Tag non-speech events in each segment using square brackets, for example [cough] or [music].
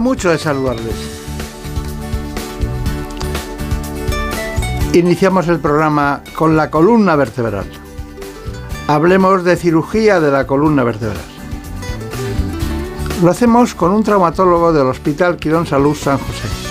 mucho de saludarles. Iniciamos el programa con la columna vertebral. Hablemos de cirugía de la columna vertebral. Lo hacemos con un traumatólogo del Hospital Quirón Salud San José.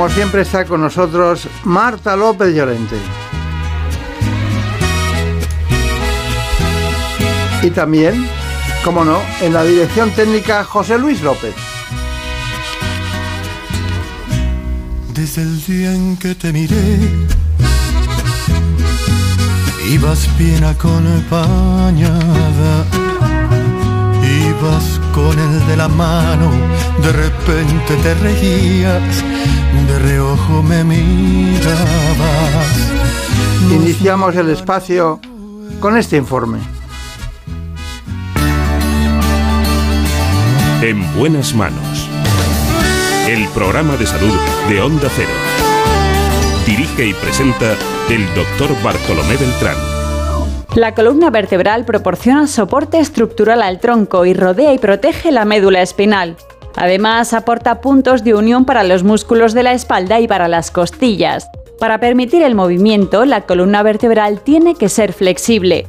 Como siempre está con nosotros Marta López Llorente. Y también, como no, en la dirección técnica José Luis López. Desde el día en que te miré, ibas bien acompañada, ibas con el de la mano, de repente te reías, de reojo me mirabas. Iniciamos el espacio con este informe. En buenas manos. El programa de salud de Onda Cero. Dirige y presenta el doctor Bartolomé Beltrán. La columna vertebral proporciona soporte estructural al tronco y rodea y protege la médula espinal. Además, aporta puntos de unión para los músculos de la espalda y para las costillas. Para permitir el movimiento, la columna vertebral tiene que ser flexible.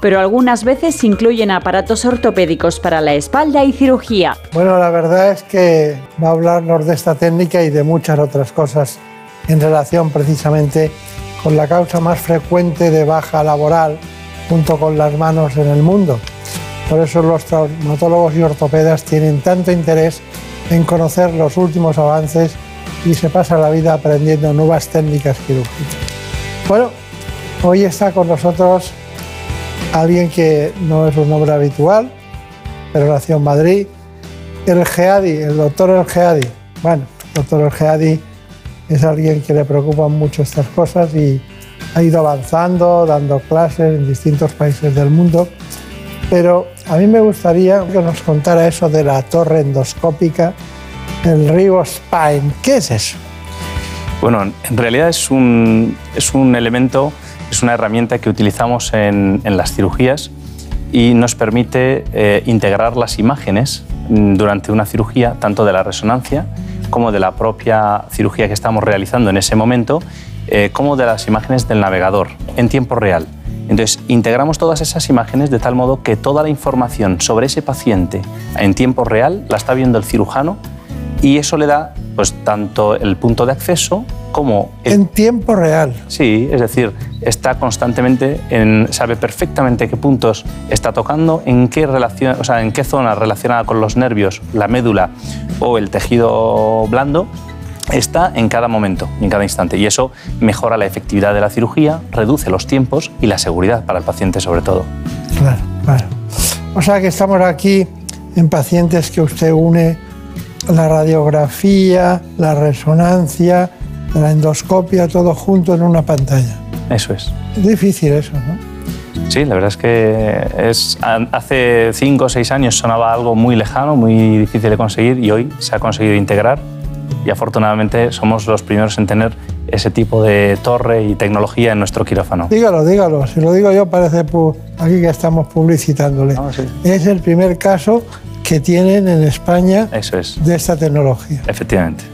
pero algunas veces incluyen aparatos ortopédicos para la espalda y cirugía. Bueno, la verdad es que va a hablarnos de esta técnica y de muchas otras cosas en relación precisamente con la causa más frecuente de baja laboral junto con las manos en el mundo. Por eso los traumatólogos y ortopedas tienen tanto interés en conocer los últimos avances y se pasa la vida aprendiendo nuevas técnicas quirúrgicas. Bueno, hoy está con nosotros alguien que no es un nombre habitual, pero nació en Madrid, el Geadi, el doctor El Geadi. Bueno, el doctor El Geadi es alguien que le preocupan mucho estas cosas y ha ido avanzando, dando clases en distintos países del mundo. Pero a mí me gustaría que nos contara eso de la torre endoscópica, el Rigo Spine. ¿Qué es eso? Bueno, en realidad es un, es un elemento es una herramienta que utilizamos en, las cirugías y nos permite eh, integrar las imágenes mm, durante una cirugía, tanto de la resonancia como de la propia cirugía que estamos realizando en ese momento, eh, como de las imágenes del navegador en tiempo real. Entonces, integramos todas esas imágenes de tal modo que toda la información sobre ese paciente en tiempo real la está viendo el cirujano y eso le da pues tanto el punto de acceso en tiempo real. Sí, es decir, está constantemente, en, sabe perfectamente qué puntos está tocando, en qué, relación, o sea, en qué zona relacionada con los nervios, la médula o el tejido blando está en cada momento, en cada instante. Y eso mejora la efectividad de la cirugía, reduce los tiempos y la seguridad para el paciente sobre todo. Claro, claro. O sea que estamos aquí en pacientes que usted une la radiografía, la resonancia, la endoscopia, todo junto en una pantalla. Eso es. Es difícil eso, ¿no? Sí, la verdad es que es, hace cinco o seis años sonaba algo muy lejano, muy difícil de conseguir y hoy se ha conseguido integrar y afortunadamente somos los primeros en tener ese tipo de torre y tecnología en nuestro quirófano. Dígalo, dígalo. Si lo digo yo parece aquí que estamos publicitándole. Es el primer caso que tienen en España Eso es. de esta tecnología. Efectivamente.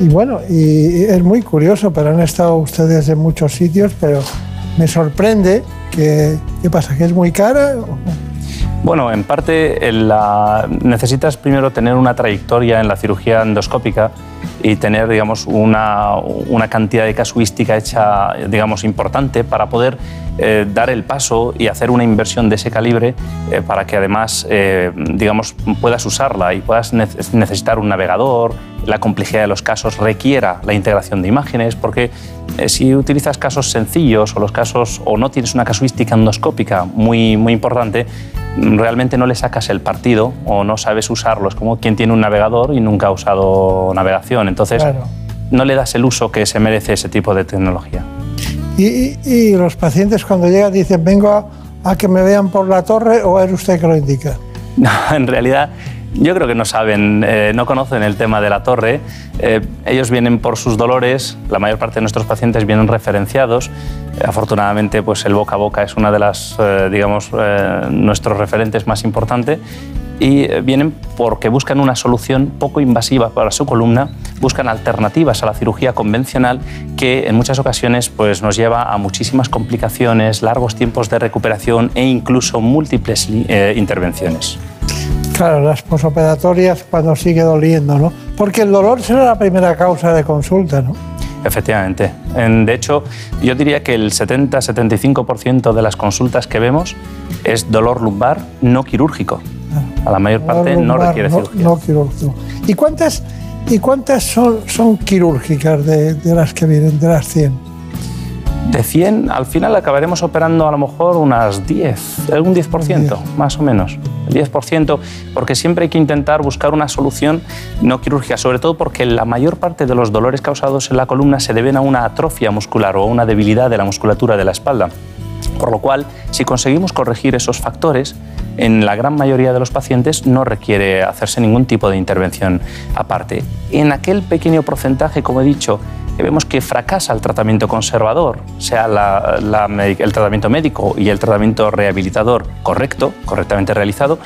Y bueno, y es muy curioso, pero han estado ustedes en muchos sitios, pero me sorprende que, ¿qué pasa? ¿Que es muy cara? Bueno, en parte necesitas primero tener una trayectoria en la cirugía endoscópica y tener, digamos, una, una cantidad de casuística hecha, digamos, importante para poder eh, dar el paso y hacer una inversión de ese calibre eh, para que además, eh, digamos, puedas usarla y puedas necesitar un navegador, la complejidad de los casos requiera la integración de imágenes, porque si utilizas casos sencillos o los casos o no tienes una casuística endoscópica muy, muy importante, realmente no le sacas el partido o no sabes usarlos, como quien tiene un navegador y nunca ha usado navegación. Entonces, no le das el uso que se merece ese tipo de tecnología. Y, los pacientes cuando llegan dicen, vengo a, que me vean por la torre o es usted que lo indica. [laughs] No, en realidad yo creo que no saben, eh, no conocen el tema de la torre. Eh, ellos vienen por sus dolores, la mayor parte de nuestros pacientes vienen referenciados. Eh, afortunadamente, pues el boca a boca es una de las, digamos, nuestros referentes más importantes y eh, vienen porque buscan una solución poco invasiva para su columna, buscan alternativas a la cirugía convencional que en muchas ocasiones pues, nos lleva a muchísimas complicaciones, largos tiempos de recuperación e incluso múltiples eh, intervenciones. Claro, las posoperatorias cuando sigue doliendo, ¿no? Porque el dolor será la primera causa de consulta, ¿no? Efectivamente. De hecho, yo diría que el 70-75% de las consultas que vemos es dolor lumbar no quirúrgico. A la mayor parte no, requiere cirugía. No, quirúrgico. ¿Y cuántas, y cuántas son, son quirúrgicas de, de, las que vienen, de las 100? De 100, al final acabaremos operando a lo mejor unas 10, algún 10%, más o menos. 10%, porque siempre hay que intentar buscar una solución no quirúrgica, sobre todo porque la mayor parte de los dolores causados en la columna se deben a una atrofia muscular o a una debilidad de la musculatura de la espalda. Por lo cual, si conseguimos corregir esos factores, en la gran mayoría de los pacientes no requiere hacerse ningún tipo de intervención aparte. En aquel pequeño porcentaje, como he dicho, vemos que fracasa el tratamiento conservador, sea el tratamiento médico y el tratamiento rehabilitador correcto, correctamente realizado,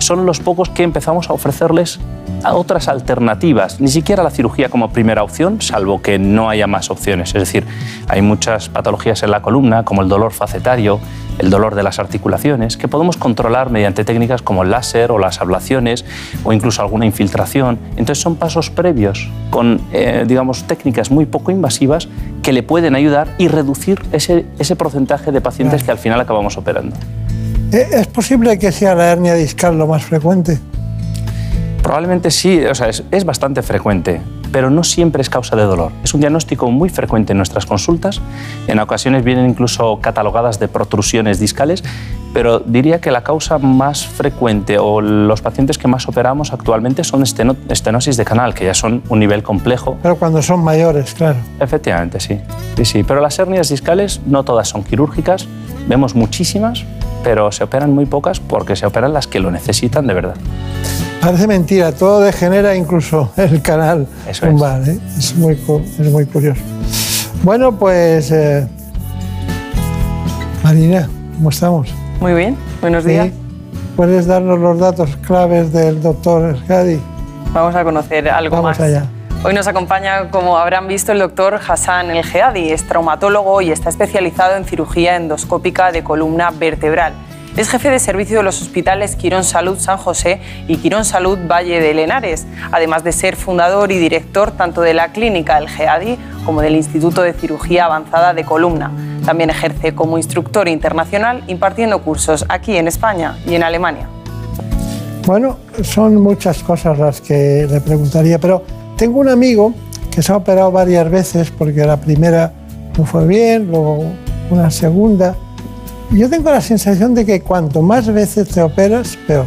son los pocos que empezamos a ofrecerles a otras alternativas, ni siquiera la cirugía como primera opción, salvo que no haya más opciones. Es decir, hay muchas patologías en la columna, como el dolor facetario, el dolor de las articulaciones, que podemos controlar mediante técnicas como el láser o las ablaciones o incluso alguna infiltración. Entonces son pasos previos con, eh, digamos, técnicas muy poco invasivas que le pueden ayudar y reducir ese, ese porcentaje de pacientes que al final acabamos operando. Eh, ¿Es posible que sea la hernia discal lo más frecuente? Probablemente sí, o sea, es, es, bastante frecuente, pero no siempre es causa de dolor. Es un diagnóstico muy frecuente en nuestras consultas. En ocasiones vienen incluso catalogadas de protrusiones discales, pero diría que la causa más frecuente o los pacientes que más operamos actualmente son estenosis de canal, que ya son un nivel complejo. Pero cuando son mayores, claro. Efectivamente, sí. Sí, sí. Pero las hernias discales no todas son quirúrgicas, vemos muchísimas, pero se operan muy pocas porque se operan las que lo necesitan de verdad. Parece mentira, todo degenera incluso el canal Eso es. ¿eh? es, muy, es muy curioso. Bueno, pues eh, Marina, ¿cómo estamos? Muy bien, buenos días. ¿Puedes darnos los datos claves del doctor Escadi? Vamos a conocer algo Vamos más. allá. Hoy nos acompaña, como habrán visto, el doctor Hassan El Geadi. Es traumatólogo y está especializado en cirugía endoscópica de columna vertebral. Es jefe de servicio de los hospitales Quirón Salud San José y Quirón Salud Valle de Lenares, además de ser fundador y director tanto de la clínica El GEADI como del Instituto de Cirugía Avanzada de Columna. También ejerce como instructor internacional impartiendo cursos aquí en España y en Alemania. Bueno, son muchas cosas las que le preguntaría, pero tengo un amigo que se ha operado varias veces porque la primera no fue bien, luego una segunda yo tengo la sensación de que cuanto más veces te operas, peor.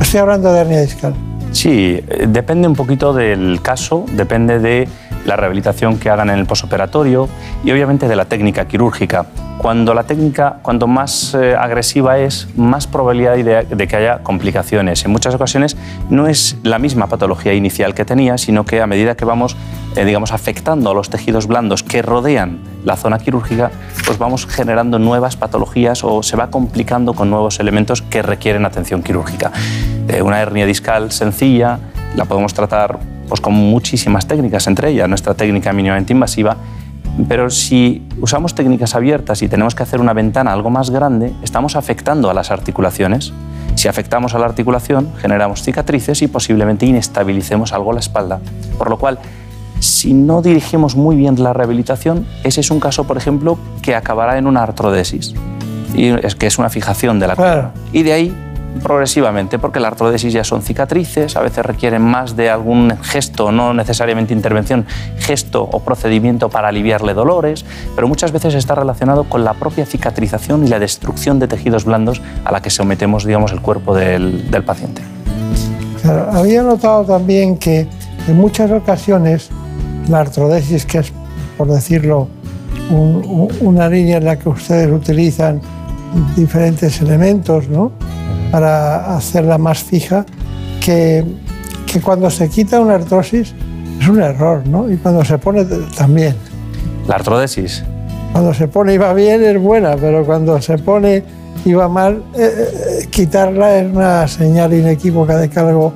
Estoy hablando de hernia discal. Sí, eh, depende un poquito del caso, depende de la rehabilitación que hagan en el posoperatorio y obviamente de la técnica quirúrgica. Cuando la técnica, cuanto más eh, agresiva es, más probabilidad hay de, que haya complicaciones. En muchas ocasiones no es la misma patología inicial que tenía, sino que a medida que vamos, eh, digamos, afectando a los tejidos blandos que rodean la zona quirúrgica, pues vamos generando nuevas patologías o se va complicando con nuevos elementos que requieren atención quirúrgica. Eh, una hernia discal sencilla la podemos tratar pues, con muchísimas técnicas, entre ellas nuestra técnica mínimamente invasiva, Pero si usamos técnicas abiertas y tenemos que hacer una ventana algo más grande, estamos afectando a las articulaciones. Si afectamos a la articulación, generamos cicatrices y posiblemente inestabilicemos algo la espalda. Por lo cual, si no dirigimos muy bien la rehabilitación, ese es un caso, por ejemplo, que acabará en una artrodesis, y es que es una fijación de la Claro. Y de ahí progresivamente, porque la artrodesis ya son cicatrices, a veces requieren más de algún gesto, no necesariamente intervención, gesto o procedimiento para aliviarle dolores, pero muchas veces está relacionado con la propia cicatrización y la destrucción de tejidos blandos a la que sometemos, digamos, el cuerpo del, del paciente. Claro, había notado también que en muchas ocasiones la artrodesis, que es, por decirlo, un- un- una línea en la que ustedes utilizan diferentes elementos ¿no? Para hacerla más fija, que, que cuando se quita una artrosis es un error, ¿no? Y cuando se pone también. La artrodesis, Cuando se pone y va bien es buena, pero cuando se pone y va mal, eh, eh, quitarla es una señal inequívoca de que algo,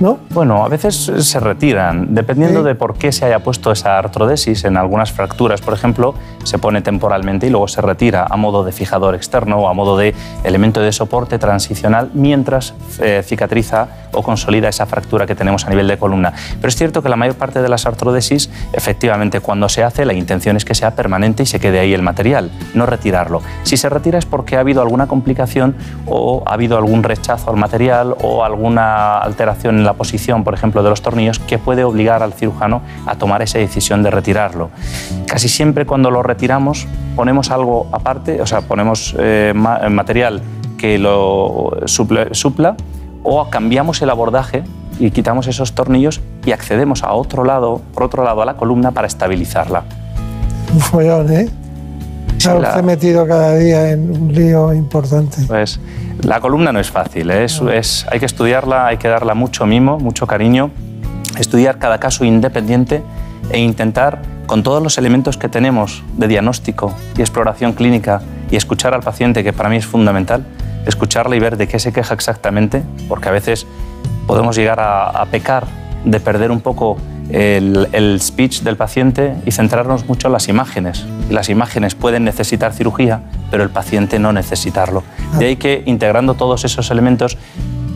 ¿no? Bueno, a veces se retiran, dependiendo Sí. de por qué se haya puesto esa artrodesis. En algunas fracturas, por ejemplo, se pone temporalmente y luego se retira a modo de fijador externo o a modo de elemento de soporte transicional mientras eh, cicatriza o consolida esa fractura que tenemos a nivel de columna. Pero es cierto que la mayor parte de las artrodesis, efectivamente, cuando se hace, la intención es que sea permanente y se quede ahí el material, no retirarlo. Si se retira es porque ha habido alguna complicación o ha habido algún rechazo al material o alguna alteración en la posición, por ejemplo, de los tornillos, que puede obligar al cirujano a tomar esa decisión de retirarlo. Casi siempre cuando lo retiramos ponemos algo aparte, o sea, ponemos eh, ma- material que lo supla o cambiamos el abordaje y quitamos esos tornillos y accedemos a otro lado, por otro lado a la columna para estabilizarla. Un follón, ¿eh? Está la- usted metido cada día en un lío importante. Pues la columna no es fácil, ¿eh? es, es- hay que estudiarla, hay que darla mucho mimo, mucho cariño, estudiar cada caso independiente e intentar, con todos los elementos que tenemos de diagnóstico y exploración clínica y escuchar al paciente, que para mí es fundamental, escucharle y ver de qué se queja exactamente, porque a veces podemos llegar a, pecar de perder un poco el, el speech del paciente y centrarnos mucho en las imágenes. Las imágenes pueden necesitar cirugía, pero el paciente no necesitarlo. De ahí que integrando todos esos elementos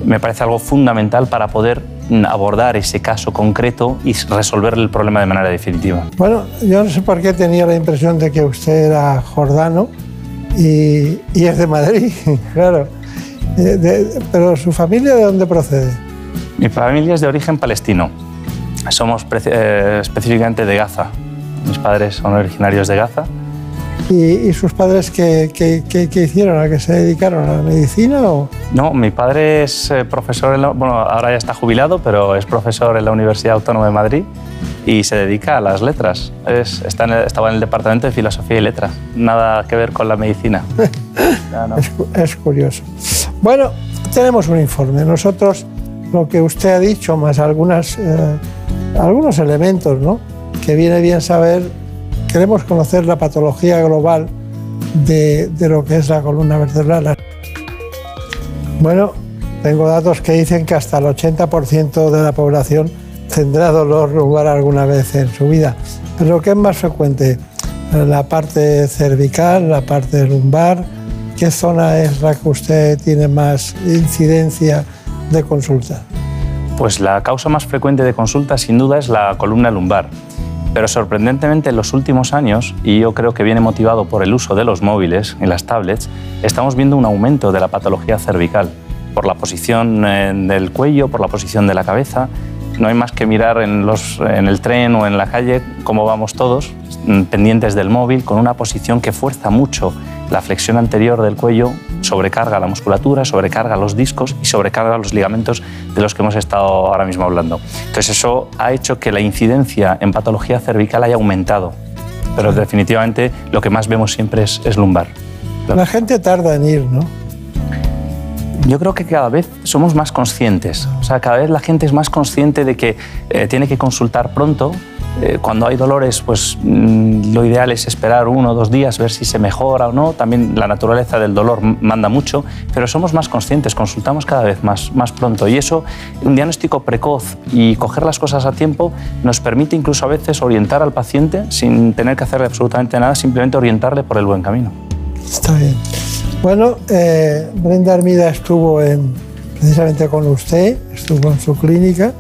me parece algo fundamental para poder abordar ese caso concreto y resolver el problema de manera definitiva. Bueno, yo no sé por qué tenía la impresión de que usted era jordano y, es de Madrid, [laughs] claro. Eh, pero su familia de dónde procede? Mi familia es de origen palestino. Somos eh, específicamente de Gaza. Mis padres son originarios de Gaza. ¿Y, y sus padres qué, qué- qué- qué hicieron? ¿A qué se dedicaron? ¿A la medicina o...? No, mi padre es eh, profesor, en la- bueno, ahora ya está jubilado, pero es profesor en la Universidad Autónoma de Madrid y se dedica a las letras. Es- está en el- estaba en el Departamento de Filosofía y Letra. Nada que ver con la medicina. [laughs] Ya, no. Es, es curioso. Bueno, tenemos un informe. Nosotros, lo que usted ha dicho, más algunas, eh, algunos elementos, ¿no? Que viene bien saber, queremos conocer la patología global de, de lo que es la columna vertebral. Bueno, tengo datos que dicen que hasta el 80% de la población tendrá dolor lumbar alguna vez en su vida. Pero ¿qué es más frecuente? La parte cervical, la parte lumbar. ¿Qué zona es la que usted tiene más incidencia de consulta? Pues la causa más frecuente de consulta sin duda es la columna lumbar. Pero sorprendentemente en los últimos años, y yo creo que viene motivado por el uso de los móviles y las tablets, estamos viendo un aumento de la patología cervical por la posición eh, del cuello, por la posición de la cabeza. No hay más que mirar en, en el tren o en la calle cómo vamos todos, mm, pendientes del móvil, con una posición que fuerza mucho la flexión anterior del cuello, sobrecarga la musculatura, sobrecarga los discos y sobrecarga los ligamentos de los que hemos estado ahora mismo hablando. Entonces eso ha hecho que la incidencia en patología cervical haya aumentado, pero definitivamente lo que más vemos siempre es, es lumbar. La gente tarda en ir, ¿no? Yo creo que cada vez somos más conscientes, o sea, cada vez la gente es más consciente de que eh, tiene que consultar pronto eh, cuando hay dolores, pues mm, lo ideal es esperar uno o dos días, ver si se mejora o no. También la naturaleza del dolor manda mucho, pero somos más conscientes, consultamos cada vez más, más pronto. Y eso, un diagnóstico precoz y coger las cosas a tiempo, nos permite incluso a veces orientar al paciente sin tener que hacerle absolutamente nada, simplemente orientarle por el buen camino. Está bien. Bueno, eh, Brenda Armida estuvo en, precisamente con usted, estuvo en su clínica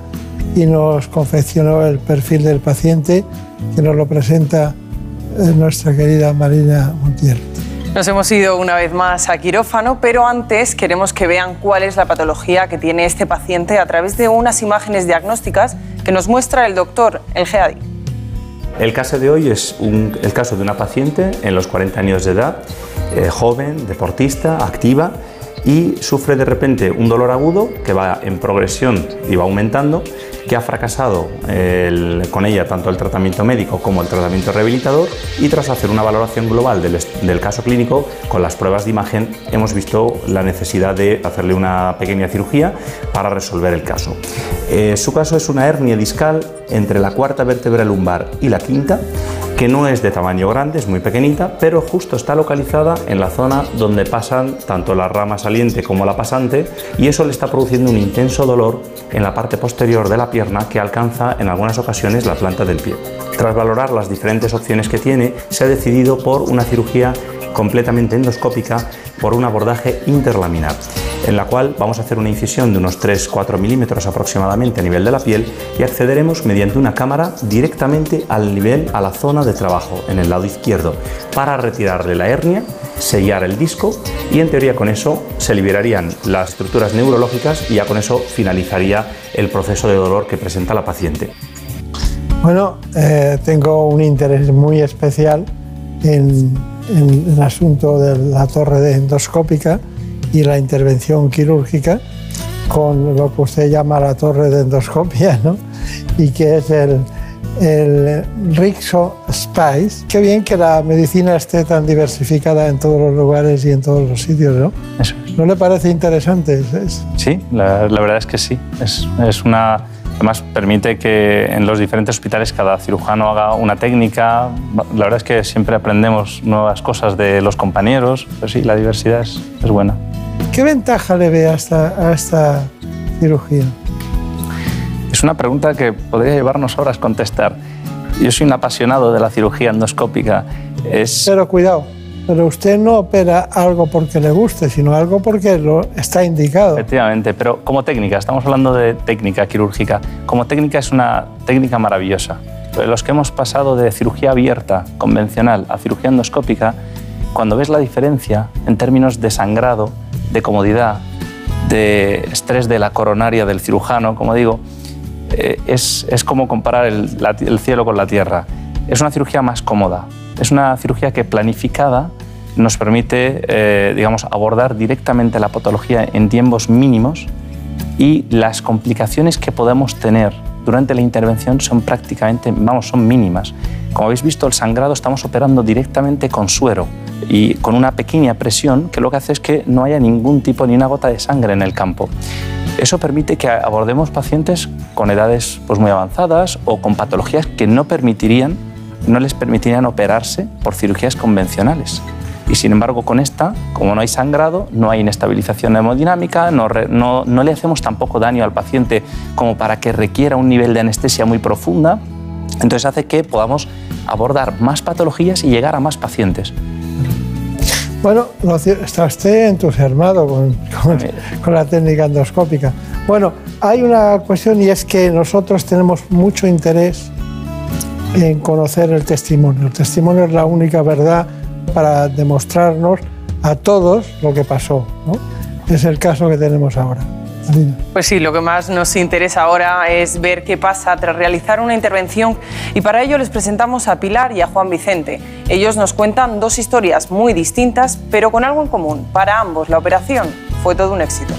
y nos confeccionó el perfil del paciente que nos lo presenta eh, nuestra querida Marina Montiel. Nos hemos ido una vez más a quirófano, pero antes queremos que vean cuál es la patología que tiene este paciente a través de unas imágenes diagnósticas que nos muestra el doctor El Geadi. El caso de hoy es el caso de una paciente en los 40 años de edad, eh, joven, deportista, activa, y sufre de repente un dolor agudo que va en progresión y va aumentando, que ha fracasado con ella tanto el tratamiento médico como el tratamiento rehabilitador y tras hacer una valoración global del, caso clínico con las pruebas de imagen hemos visto la necesidad de hacerle una pequeña cirugía para resolver el caso. Eh, su caso es una hernia discal entre la cuarta vértebra lumbar y la quinta que no es de tamaño grande, es muy pequeñita, pero justo está localizada en la zona donde pasan tanto la rama saliente como la pasante y eso le está produciendo un intenso dolor en la parte posterior de la pierna que alcanza en algunas ocasiones la planta del pie. Tras valorar las diferentes opciones que tiene, se ha decidido por una cirugía completamente endoscópica por un abordaje interlaminar en la cual vamos a hacer una incisión de unos 3-4 milímetros aproximadamente a nivel de la piel y accederemos mediante una cámara directamente al nivel, a la zona de trabajo, en el lado izquierdo, para retirarle la hernia, sellar el disco y en teoría con eso se liberarían las estructuras neurológicas y ya con eso finalizaría el proceso de dolor que presenta la paciente. Bueno, eh, tengo un interés muy especial en, en el asunto de la torre endoscópica y la intervención quirúrgica con lo que usted llama la torre de endoscopia, [laughs] ¿no? y que es el, el Rixo Spice. Qué bien que la medicina esté tan diversificada en todos los lugares y en todos los sitios, ¿no? ¿No le parece interesante? Sí, la, la, verdad es que sí. Es, es una... Además, permite que en los diferentes hospitales cada cirujano haga una técnica. La verdad es que siempre aprendemos nuevas cosas de los compañeros. Pero sí, la diversidad es, es buena. ¿Qué ventaja le ve a esta, cirugía? Es una pregunta que podría llevarnos horas contestar. Yo soy un apasionado de la cirugía endoscópica. Es... Pero cuidado, pero usted no opera algo porque le guste, sino algo porque lo está indicado. Efectivamente, pero como técnica, estamos hablando de técnica quirúrgica. Como técnica es una técnica maravillosa. Los que hemos pasado de cirugía abierta, convencional, a cirugía endoscópica, cuando ves la diferencia en términos de sangrado, de comodidad, de estrés de la coronaria del cirujano, como digo, eh, es, es, como comparar el, el, cielo con la tierra. Es una cirugía más cómoda, es una cirugía que planificada nos permite, eh, digamos, abordar directamente la patología en tiempos mínimos y las complicaciones que podemos tener durante la intervención son prácticamente, vamos, son mínimas. Como habéis visto, el sangrado estamos operando directamente con suero y con una pequeña presión que lo que hace es que no haya ningún tipo ni una gota de sangre en el campo. Eso permite que abordemos pacientes con edades pues, muy avanzadas o con patologías que no permitirían, no les permitirían operarse por cirugías convencionales. Y sin embargo, con esta, como no hay sangrado, no hay inestabilización hemodinámica, no, no, no le hacemos tampoco daño al paciente como para que requiera un nivel de anestesia muy profunda. Entonces hace que podamos abordar más patologías y llegar a más pacientes. Bueno, está usted entusiasmado con, con, la técnica endoscópica. Bueno, hay una cuestión y es que nosotros tenemos mucho interés en conocer el testimonio. El testimonio es la única verdad para demostrarnos a todos lo que pasó. ¿no? Es el caso que tenemos ahora. Pues sí, lo que más nos interesa ahora es ver qué pasa tras realizar una intervención y para ello les presentamos a Pilar y a Juan Vicente. Ellos nos cuentan dos historias muy distintas pero con algo en común. Para ambos la operación fue todo un éxito.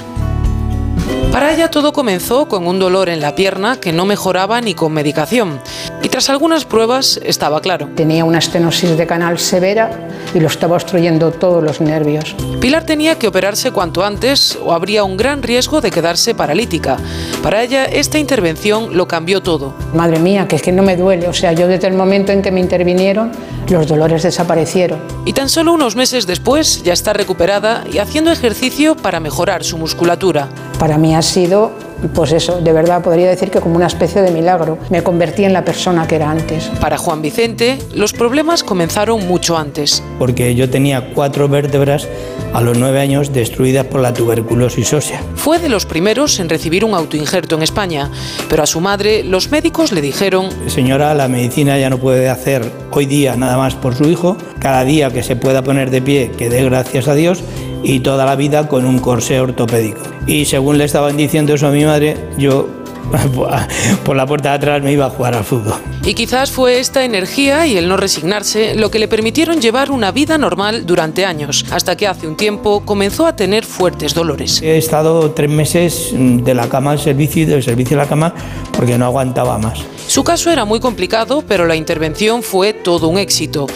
Para ella todo comenzó con un dolor en la pierna que no mejoraba ni con medicación. Y tras algunas pruebas estaba claro. Tenía una estenosis de canal severa y lo estaba obstruyendo todos los nervios. Pilar tenía que operarse cuanto antes o habría un gran riesgo de quedarse paralítica. Para ella esta intervención lo cambió todo. Madre mía, que es que no me duele. O sea, yo desde el momento en que me intervinieron, los dolores desaparecieron. Y tan solo unos meses después ya está recuperada y haciendo ejercicio para mejorar su musculatura. Para mí ha sido, pues eso, de verdad podría decir que como una especie de milagro. Me convertí en la persona que era antes. Para Juan Vicente, los problemas comenzaron mucho antes. Porque yo tenía cuatro vértebras a los nueve años destruidas por la tuberculosis ósea. Fue de los primeros en recibir un autoinjerto en España, pero a su madre los médicos le dijeron... Señora, la medicina ya no puede hacer hoy día nada más por su hijo. Cada día que se pueda poner de pie, que dé gracias a Dios y toda la vida con un corsé ortopédico. Y según le estaban diciendo eso a mi madre, yo [laughs] por la puerta de atrás me iba a jugar al fútbol. Y quizás fue esta energía y el no resignarse lo que le permitieron llevar una vida normal durante años, hasta que hace un tiempo comenzó a tener fuertes dolores. He estado tres meses de la cama al servicio y del servicio a la cama porque no aguantaba más. Su caso era muy complicado, pero la intervención fue todo un éxito.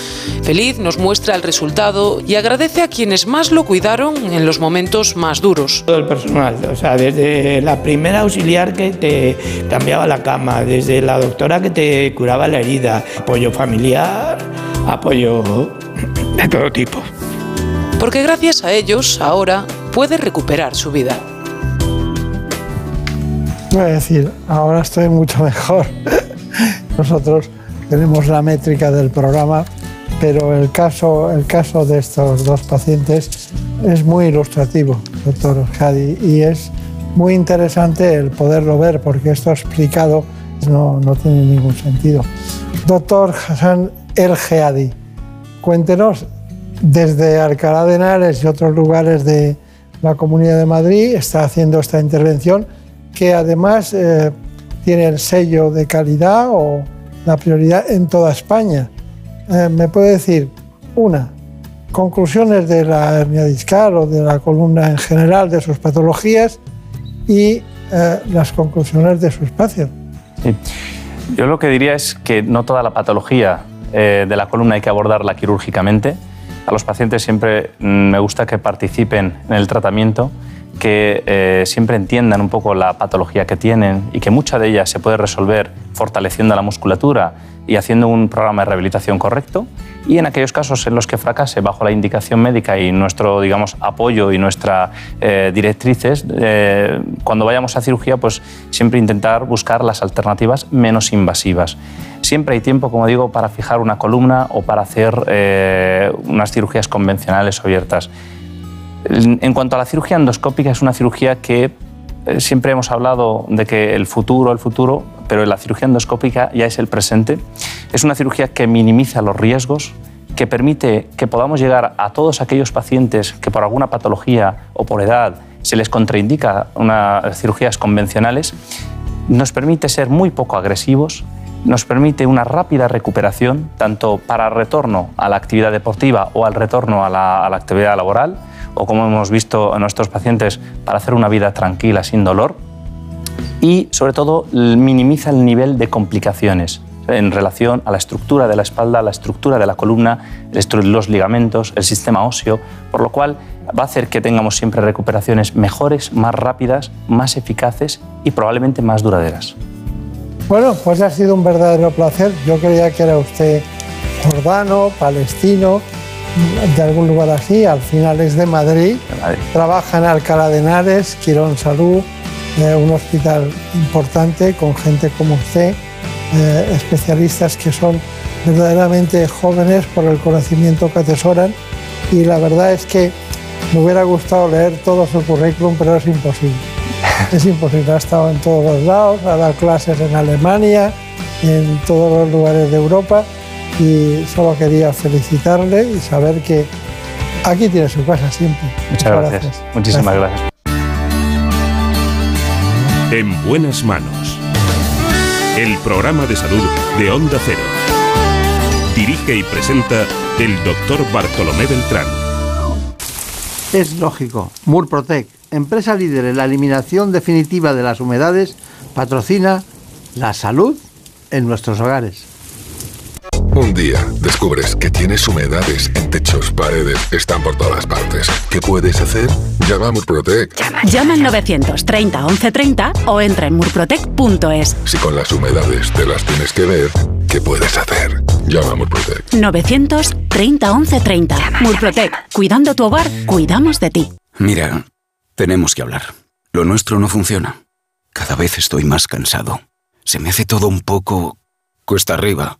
Feliz nos muestra el resultado y agradece a quienes más lo cuidaron en los momentos más duros. Todo el personal, o sea, desde la primera auxiliar que te cambiaba la cama, desde la doctora que te curaba la herida, apoyo familiar, apoyo de todo tipo. Porque gracias a ellos ahora puede recuperar su vida. Voy a decir, ahora estoy mucho [laughs] mejor. Nosotros tenemos la métrica del programa, pero el caso, el caso de estos dos pacientes es muy ilustrativo, doctor Hadi, y es muy interesante el poderlo ver, porque esto explicado no, no tiene ningún sentido. Doctor Hassan El Geadi, cuéntenos desde Alcalá de Henares y otros lugares de la Comunidad de Madrid, está haciendo esta intervención que además eh, tiene el sello de calidad o la prioridad en toda España. Eh, ¿Me puede decir una, conclusiones de la hernia discal o de la columna en general, de sus patologías y eh, las conclusiones de su espacio? Sí. Yo lo que diría es que no toda la patología de la columna hay que abordarla quirúrgicamente. A los pacientes siempre mm, me gusta que participen en el tratamiento que eh, siempre entiendan un poco la patología que tienen y que mucha de ella se puede resolver fortaleciendo la musculatura y haciendo un programa de rehabilitación correcto. Y en aquellos casos en los que fracase bajo la indicación médica y nuestro digamos, apoyo y nuestras eh, directrices, eh, cuando vayamos a cirugía, pues siempre intentar buscar las alternativas menos invasivas. Siempre hay tiempo, como digo, para fijar una columna o para hacer unas cirugías convencionales o abiertas. En cuanto a la cirugía endoscópica, es una cirugía que eh, siempre hemos hablado de que el futuro, el futuro, pero la cirugía endoscópica ya es el presente. Es una cirugía que minimiza los riesgos, que permite que podamos llegar a todos aquellos pacientes que por alguna patología o por edad se les contraindica unas cirugías convencionales, nos permite ser muy poco agresivos, nos permite una rápida recuperación, tanto para retorno a la actividad deportiva o al retorno a la, a la actividad laboral, o como hemos visto en nuestros pacientes, para hacer una vida tranquila, sin dolor. Y sobre todo minimiza el nivel de complicaciones en relación a la estructura de la espalda, la estructura de la columna, los ligamentos, el sistema óseo, por lo cual va a hacer que tengamos siempre recuperaciones mejores, más rápidas, más eficaces y probablemente más duraderas. Bueno, pues ha sido un verdadero placer. Yo creía que era usted jordano, palestino, de algún lugar así, al final es de Madrid, trabaja en Alcalá de Henares, Quirón Salud, eh, un hospital importante con gente como usted, eh, especialistas que son verdaderamente jóvenes por el conocimiento que atesoran. Y la verdad es que me hubiera gustado leer todo su currículum, pero es imposible. [laughs] Es imposible, ha estado en todos los lados, ha dado clases en Alemania, en todos los lugares de Europa y solo quería felicitarle y saber que aquí tiene su casa siempre. Muchas, gracias. Muchísimas gracias. En buenas manos. El programa de salud de Onda Cero. Dirige y presenta el doctor Bartolomé Beltrán. Es lógico. Murprotec empresa líder en la eliminación definitiva de las humedades, patrocina la salud en nuestros hogares. Un día descubres que tienes humedades en techos, paredes, están por todas partes. ¿Qué puedes hacer? Llama a Murprotec. Llama al 930 1130 o entra en murprotec.es. Si con las humedades te las tienes que ver, ¿qué puedes hacer? Llama a Murprotec. 930 1130. Murprotec. Cuidando tu hogar, cuidamos de ti. Mira, tenemos que hablar. Lo nuestro no funciona. Cada vez estoy más cansado. Se me hace todo un poco cuesta arriba.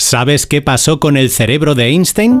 ¿Sabes qué pasó con el cerebro de Einstein?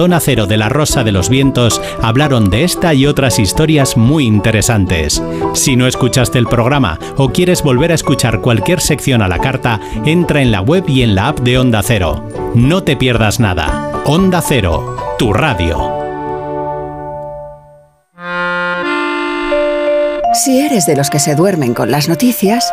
Zona Cero de la Rosa de los Vientos hablaron de esta y otras historias muy interesantes. Si no escuchaste el programa o quieres volver a escuchar cualquier sección a la carta, entra en la web y en la app de Onda Cero. No te pierdas nada. Onda Cero, tu radio. Si eres de los que se duermen con las noticias,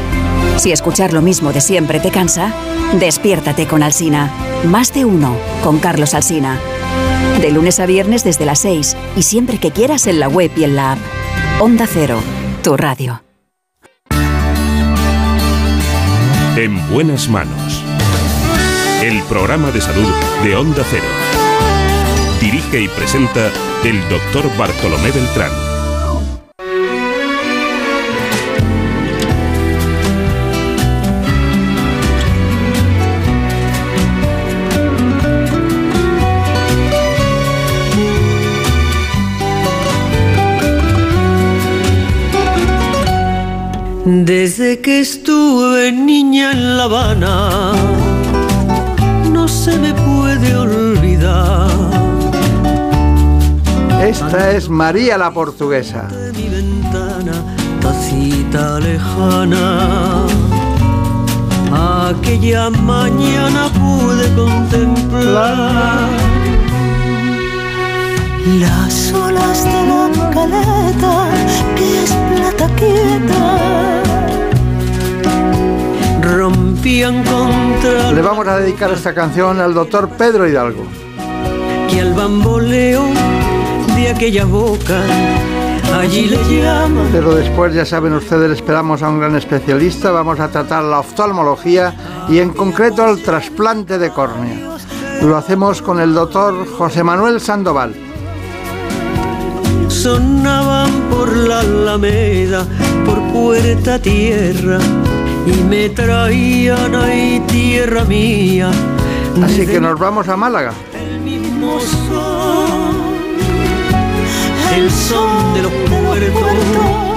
Si escuchar lo mismo de siempre te cansa, despiértate con Alsina. Más de uno con Carlos Alsina. De lunes a viernes desde las 6 y siempre que quieras en la web y en la app. Onda Cero, tu radio. En buenas manos. El programa de salud de Onda Cero. Dirige y presenta el doctor Bartolomé Beltrán. Desde que estuve niña en La Habana, no se me puede olvidar. Esta es María la Portuguesa. De mi ventana, tacita lejana. Aquella mañana pude contemplar las olas de la caleta que es plata quieta rompían contra Le vamos a dedicar esta canción al doctor Pedro Hidalgo. y al bamboleo de aquella boca allí le llaman Pero después, ya saben ustedes, esperamos a un gran especialista. Vamos a tratar la oftalmología y en concreto el trasplante de córnea. Lo hacemos con el doctor José Manuel Sandoval. Sonaban por la alameda por puerta tierra y me traían ahí tierra mía Así que nos vamos a Málaga. el mismo son el son de los puertos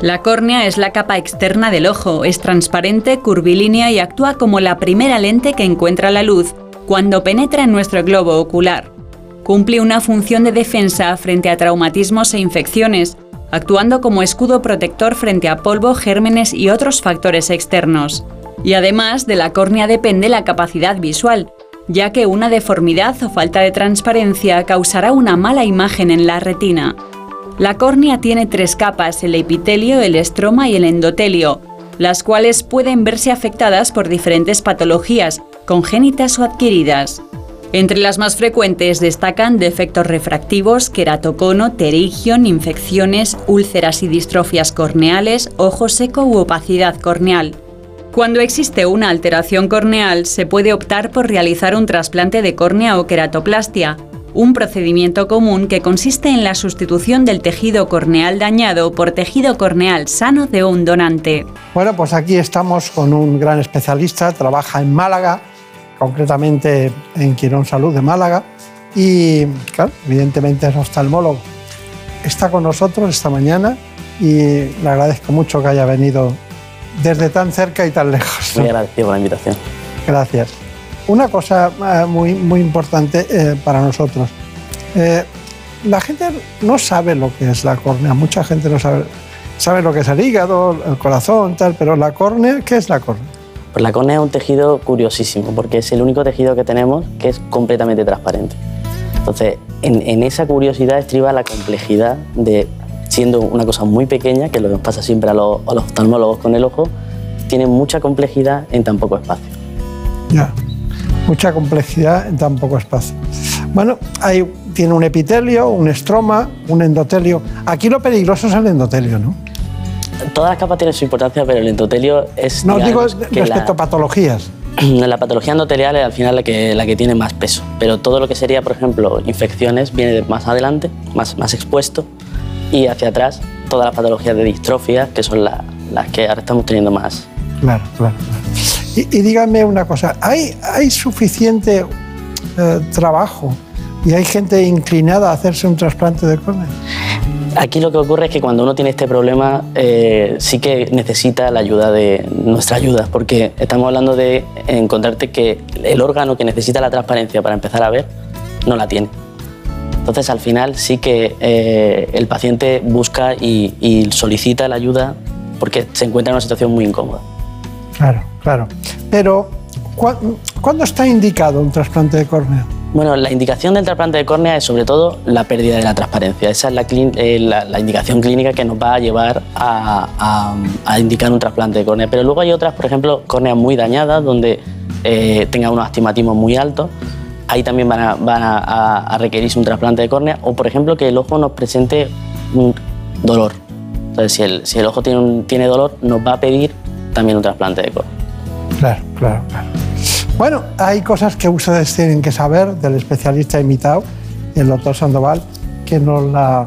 La córnea es la capa externa del ojo, es transparente, curvilínea y actúa como la primera lente que encuentra la luz cuando penetra en nuestro globo ocular. Cumple una función de defensa frente a traumatismos e infecciones, actuando como escudo protector frente a polvo, gérmenes y otros factores externos. Y además de la córnea depende la capacidad visual, ya que una deformidad o falta de transparencia causará una mala imagen en la retina. La córnea tiene tres capas, el epitelio, el estroma y el endotelio, las cuales pueden verse afectadas por diferentes patologías, congénitas o adquiridas. Entre las más frecuentes destacan defectos refractivos, queratocono, terigion, infecciones, úlceras y distrofias corneales, ojo seco u opacidad corneal. Cuando existe una alteración corneal, se puede optar por realizar un trasplante de córnea o queratoplastia, un procedimiento común que consiste en la sustitución del tejido corneal dañado por tejido corneal sano de un donante. Bueno, pues aquí estamos con un gran especialista, trabaja en Málaga, concretamente en Quirón Salud de Málaga, y claro, evidentemente es oftalmólogo. Está con nosotros esta mañana y le agradezco mucho que haya venido desde tan cerca y tan lejos. Muy agradecido por la invitación. Gracias. Una cosa eh, muy, muy importante eh, para nosotros. Eh, la gente no sabe lo que es la córnea, mucha gente no sabe, sabe lo que es el hígado, el corazón, tal, pero la córnea, ¿qué es la córnea? Pues la córnea es un tejido curiosísimo porque es el único tejido que tenemos que es completamente transparente. Entonces, en, en esa curiosidad estriba la complejidad de siendo una cosa muy pequeña, que es lo que nos pasa siempre a los, a los oftalmólogos con el ojo, tiene mucha complejidad en tan poco espacio. Ya, mucha complejidad en tan poco espacio. Bueno, hay, tiene un epitelio, un estroma, un endotelio. Aquí lo peligroso es el endotelio, ¿no? Todas las capas tienen su importancia, pero el endotelio es... No, digo que respecto la- a patologías. [clears throat] La patología endotelial es al final la que, la que tiene más peso, pero todo lo que sería, por ejemplo, infecciones viene más adelante, más, más expuesto, y hacia atrás todas las patologías de distrofia, que son la- las que ahora estamos teniendo más. Claro, claro. claro. Y, y dígame una cosa, ¿hay, hay suficiente eh, trabajo y hay gente inclinada a hacerse un trasplante de córnea? Aquí lo que ocurre es que cuando uno tiene este problema eh, sí que necesita la ayuda de nuestra ayuda, porque estamos hablando de encontrarte que el órgano que necesita la transparencia para empezar a ver no la tiene. Entonces al final sí que eh, el paciente busca y, y solicita la ayuda porque se encuentra en una situación muy incómoda. Claro, claro. Pero, ¿cu- ¿cuándo está indicado un trasplante de córnea? Bueno, la indicación del trasplante de córnea es sobre todo la pérdida de la transparencia. Esa es la, eh, indicación clínica que nos va a llevar a, indicar un trasplante de córnea. Pero luego hay otras, por ejemplo, córneas muy dañadas, donde eh, tenga unos astigmatismos muy altos. Ahí también van, a, requerirse un trasplante de córnea. O, por ejemplo, que el ojo nos presente un dolor. Entonces, si el, ojo tiene dolor, nos va a pedir también un trasplante de córnea. Claro, claro, claro. Bueno, hay cosas que ustedes tienen que saber del especialista invitado, el doctor Sandoval, que nos la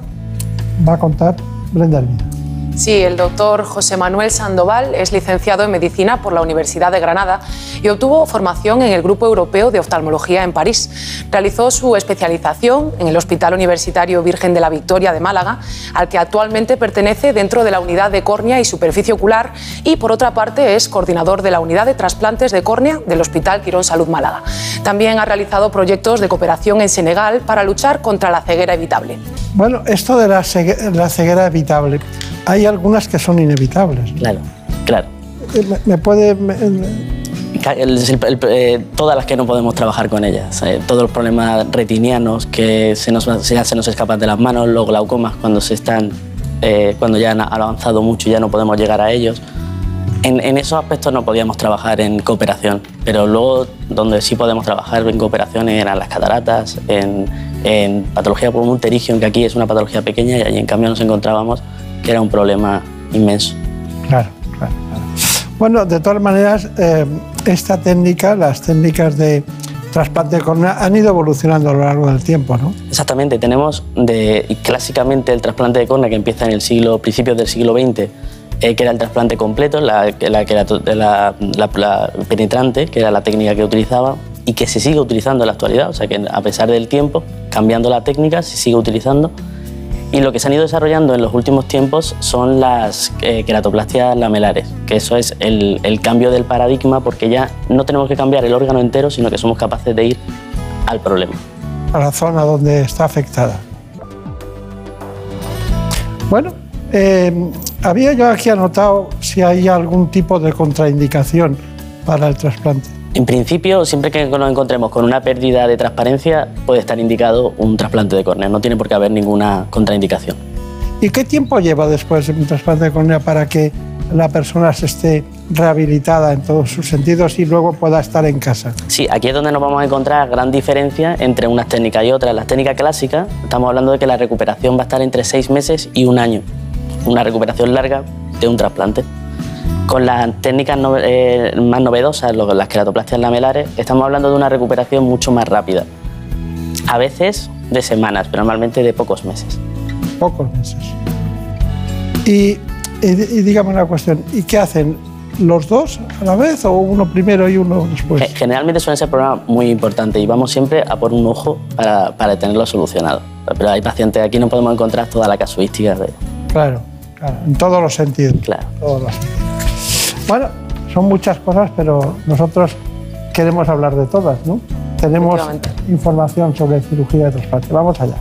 va a contar Brenda Hermida. Sí, el doctor José Manuel Sandoval es licenciado en medicina por la Universidad de Granada y obtuvo formación en el Grupo Europeo de Oftalmología en París. Realizó su especialización en el Hospital Universitario Virgen de la Victoria de Málaga, al que actualmente pertenece dentro de la unidad de córnea y superficie ocular y por otra parte es coordinador de la unidad de trasplantes de córnea del Hospital Quirón Salud Málaga. También ha realizado proyectos de cooperación en Senegal para luchar contra la ceguera evitable. Bueno, esto de la, cegue- la ceguera evitable, hay algunas que son inevitables. ¿no? Claro, claro. Eh, ¿Me, me puede...? me- Ca- el- el- eh, todas las que no podemos trabajar con ellas, eh, todos los problemas retinianos que se nos, se, se nos escapan de las manos, los glaucomas cuando se están, eh, cuando ya han avanzado mucho y ya no podemos llegar a ellos. En, en esos aspectos no podíamos trabajar en cooperación, pero luego donde sí podemos trabajar en cooperación eran las cataratas, en, en patología pterigion, que aquí es una patología pequeña y allí en cambio nos encontrábamos que era un problema inmenso. Claro, claro, claro. Bueno, de todas maneras, eh, esta técnica, las técnicas de trasplante de córnea han ido evolucionando a lo largo del tiempo, ¿no? Exactamente, tenemos de, clásicamente el trasplante de córnea que empieza en el siglo, principios del siglo XX, eh, que era el trasplante completo, la, la- la- la penetrante, que era la técnica que utilizaba y que se sigue utilizando en la actualidad, o sea que a pesar del tiempo, cambiando la técnica, se sigue utilizando. Y lo que se han ido desarrollando en los últimos tiempos son las eh, queratoplastias lamelares, que eso es el, cambio del paradigma porque ya no tenemos que cambiar el órgano entero, sino que somos capaces de ir al problema. A la zona donde está afectada. Bueno, eh, había yo aquí anotado si hay algún tipo de contraindicación para el trasplante. En principio, siempre que nos encontremos con una pérdida de transparencia, puede estar indicado un trasplante de córnea. No tiene por qué haber ninguna contraindicación. ¿Y qué tiempo lleva después de un trasplante de córnea para que la persona se esté rehabilitada en todos sus sentidos y luego pueda estar en casa? Sí, aquí es donde nos vamos a encontrar gran diferencia entre unas técnicas y otras. Las técnicas clásicas, estamos hablando de que la recuperación va a estar entre seis meses y un año. Una recuperación larga de un trasplante. Con las técnicas no- eh, más novedosas, las queratoplastias lamelares, estamos hablando de una recuperación mucho más rápida. A veces de semanas, pero normalmente de pocos meses. Pocos meses. Y, y, y dígame una cuestión, ¿y qué hacen? ¿Los dos a la vez o uno primero y uno después? Ge- Generalmente suelen ser problemas muy importantes y vamos siempre a por un ojo para, para tenerlo solucionado. Pero hay pacientes, aquí no podemos encontrar toda la casuística de... Claro, claro, en todos los sentidos. Claro. Todos los sentidos. Bueno, son muchas cosas, pero nosotros queremos hablar de todas, ¿no? Tenemos información sobre cirugía de trasplante. Vamos allá.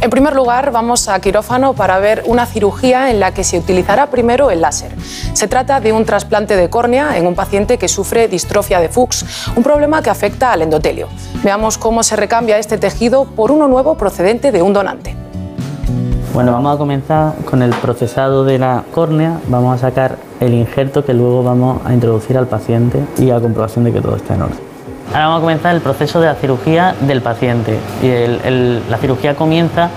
En primer lugar, vamos a quirófano para ver una cirugía en la que se utilizará primero el láser. Se trata de un trasplante de córnea en un paciente que sufre distrofia de Fuchs, un problema que afecta al endotelio. Veamos cómo se recambia este tejido por uno nuevo procedente de un donante. Bueno, vamos a comenzar con el procesado de la córnea. Vamos a sacar el injerto que luego vamos a introducir al paciente y a comprobación de que todo está en orden. Ahora vamos a comenzar el proceso de la cirugía del paciente. La cirugía comienza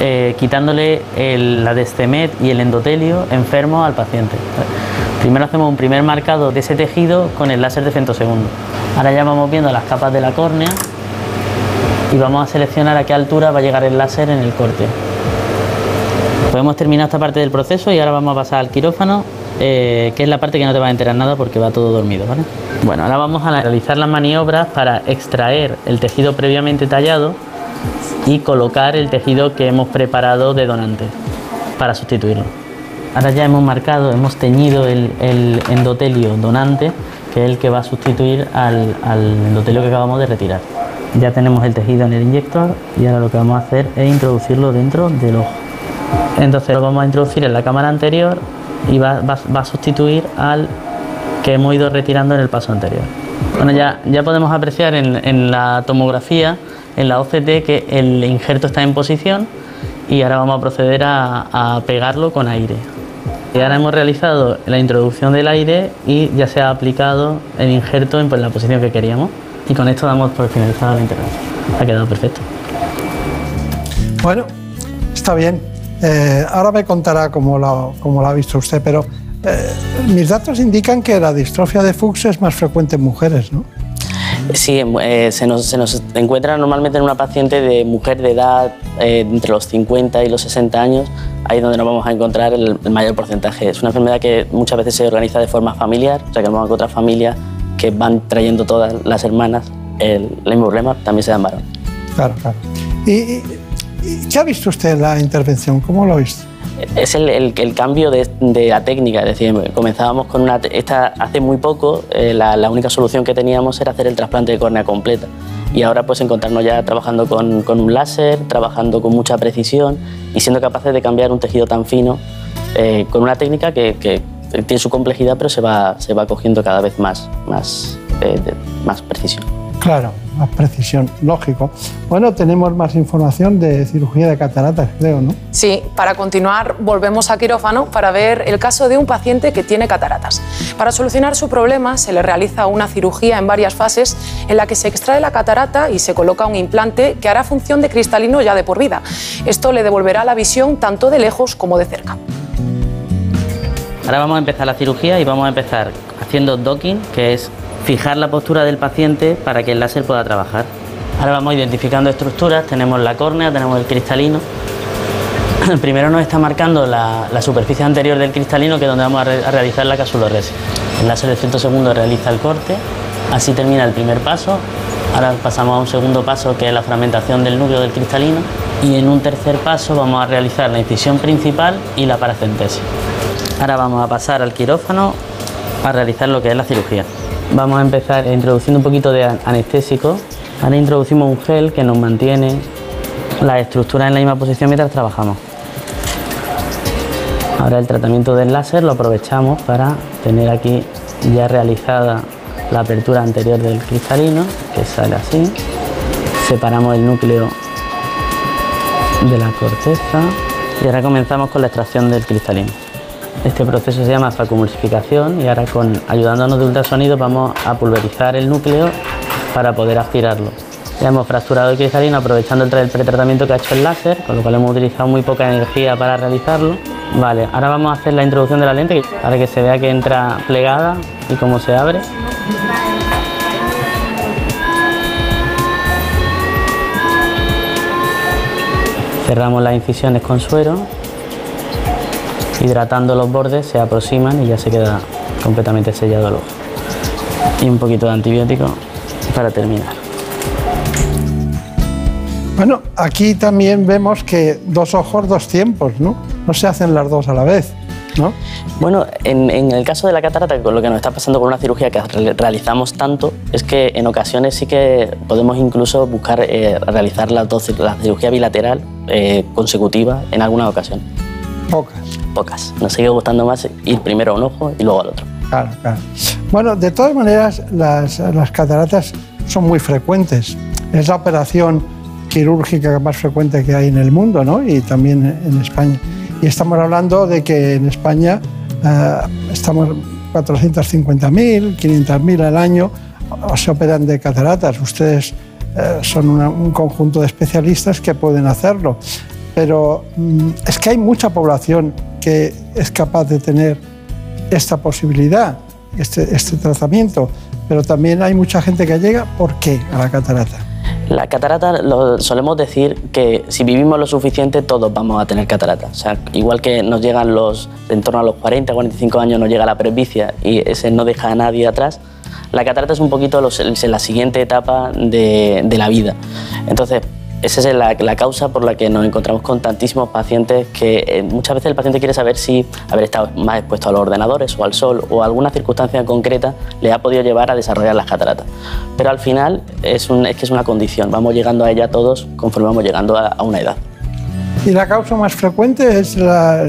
eh, quitándole la destemet y el endotelio enfermo al paciente. Primero hacemos un primer marcado de ese tejido con el láser de femtosegundo. Ahora ya vamos viendo las capas de la córnea y vamos a seleccionar a qué altura va a llegar el láser en el corte. Podemos terminar esta parte del proceso y ahora vamos a pasar al quirófano, eh, que es la parte que no te va a enterar nada porque va todo dormido. ¿vale? Bueno, ahora vamos a realizar las maniobras para extraer el tejido previamente tallado y colocar el tejido que hemos preparado de donante para sustituirlo. Ahora ya hemos marcado, hemos teñido el, el endotelio donante, que es el que va a sustituir al, al endotelio que acabamos de retirar. Ya tenemos el tejido en el inyector y ahora lo que vamos a hacer es introducirlo dentro del ojo. Entonces lo vamos a introducir en la cámara anterior y va, va- va a sustituir al que hemos ido retirando en el paso anterior. Bueno, ya, ya podemos apreciar en, en la tomografía, en la OCT, que el injerto está en posición y ahora vamos a proceder a, a pegarlo con aire. Y ahora hemos realizado la introducción del aire y ya se ha aplicado el injerto en pues, la posición que queríamos. Y con esto damos por finalizada la intervención. Ha quedado perfecto. Bueno, está bien. Eh, ahora me contará cómo lo, cómo lo ha visto usted, pero eh, mis datos indican que la distrofia de Fuchs es más frecuente en mujeres, ¿no? Sí, eh, se, nos, se nos encuentra normalmente en una paciente de mujer de edad eh, entre los 50 y los 60 años, ahí es donde nos vamos a encontrar el, el mayor porcentaje. Es una enfermedad que muchas veces se organiza de forma familiar, o sea que nos vamos a encontrar familias que van trayendo todas las hermanas el, el mismo problema, también se dan varón. Claro, claro. ¿Y, y- y qué ha visto usted en la intervención? ¿Cómo lo ha visto? Es el, el- el cambio de, de la técnica, es decir, comenzábamos con una... Esta, hace muy poco eh, la, la única solución que teníamos era hacer el trasplante de córnea completa y ahora pues encontrarnos ya trabajando con, con un láser, trabajando con mucha precisión y siendo capaces de cambiar un tejido tan fino eh, con una técnica que, que tiene su complejidad pero se va, se va cogiendo cada vez más, más, eh, de- más precisión. Claro, más precisión, lógico. Bueno, tenemos más información de cirugía de cataratas, creo, ¿no? Sí, para continuar volvemos a quirófano para ver el caso de un paciente que tiene cataratas. Para solucionar su problema se le realiza una cirugía en varias fases en la que se extrae la catarata y se coloca un implante que hará función de cristalino ya de por vida. Esto le devolverá la visión tanto de lejos como de cerca. Ahora vamos a empezar la cirugía y vamos a empezar haciendo docking, que es fijar la postura del paciente para que el láser pueda trabajar. Ahora vamos identificando estructuras, tenemos la córnea, tenemos el cristalino. [clears throat] Primero nos está marcando la, superficie anterior del cristalino, que es donde vamos a, a realizar la casuloresis. El láser de 100 segundos realiza el corte, así termina el primer paso. Ahora pasamos a un segundo paso, que es la fragmentación del núcleo del cristalino. Y en un tercer paso vamos a realizar la incisión principal y la paracentesis. Ahora vamos a pasar al quirófano a realizar lo que es la cirugía. Vamos a empezar introduciendo un poquito de anestésico. Ahora introducimos un gel que nos mantiene la estructura en la misma posición mientras trabajamos. Ahora el tratamiento del láser lo aprovechamos para tener aquí ya realizada la apertura anterior del cristalino, que sale así. Separamos el núcleo de la corteza y ahora comenzamos con la extracción del cristalino. Este proceso se llama facomulsificación y ahora con, ayudándonos de ultrasonido vamos a pulverizar el núcleo para poder aspirarlo. Ya hemos fracturado el cristalino aprovechando el pretratamiento que ha hecho el láser, con lo cual hemos utilizado muy poca energía para realizarlo. Vale, ahora vamos a hacer la introducción de la lente para que se vea que entra plegada y cómo se abre. Cerramos las incisiones con suero hidratando los bordes se aproximan y ya se queda completamente sellado el ojo. Y un poquito de antibiótico para terminar. Bueno, aquí también vemos que dos ojos, dos tiempos, ¿no? No se hacen las dos a la vez, ¿no? Bueno, en, el caso de la catarata, lo que nos está pasando con una cirugía que realizamos tanto, es que en ocasiones sí que podemos incluso buscar eh, realizar la cirugía bilateral eh, consecutiva en alguna ocasión. Pocas pocas. Nos sigue gustando más ir primero a un ojo y luego al otro. Claro, claro. Bueno, de todas maneras, las, cataratas son muy frecuentes. Es la operación quirúrgica más frecuente que hay en el mundo, ¿no? Y también en España. Y estamos hablando de que en España eh, estamos 450.000, 500.000 al año se operan de cataratas. Ustedes eh, son un conjunto de especialistas que pueden hacerlo. Pero mm, es que hay mucha población que es capaz de tener esta posibilidad, este, este tratamiento, pero también hay mucha gente que llega, ¿por qué? A la catarata. La catarata, solemos decir que si vivimos lo suficiente, todos vamos a tener catarata. O sea, igual que nos llegan los, en torno a los 40, 45 años, nos llega la presbicia y ese no deja a nadie atrás, la catarata es un poquito la siguiente etapa de, de la vida. Entonces, esa es la, causa por la que nos encontramos con tantísimos pacientes que eh, muchas veces el paciente quiere saber si haber estado más expuesto a los ordenadores o al sol o alguna circunstancia concreta le ha podido llevar a desarrollar las cataratas. Pero al final es, que es una condición, vamos llegando a ella todos conforme vamos llegando a, una edad. ¿Y la causa más frecuente es la,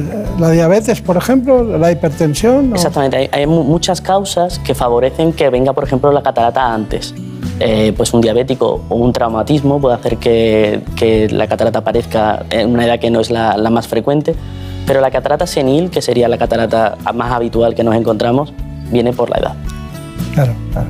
diabetes, por ejemplo, la hipertensión? Exactamente, hay, hay, muchas causas que favorecen que venga, por ejemplo, la catarata antes. Eh, pues un diabético o un traumatismo puede hacer que, la catarata aparezca en una edad que no es la, más frecuente, pero la catarata senil, que sería la catarata más habitual que nos encontramos, viene por la edad. Claro, claro.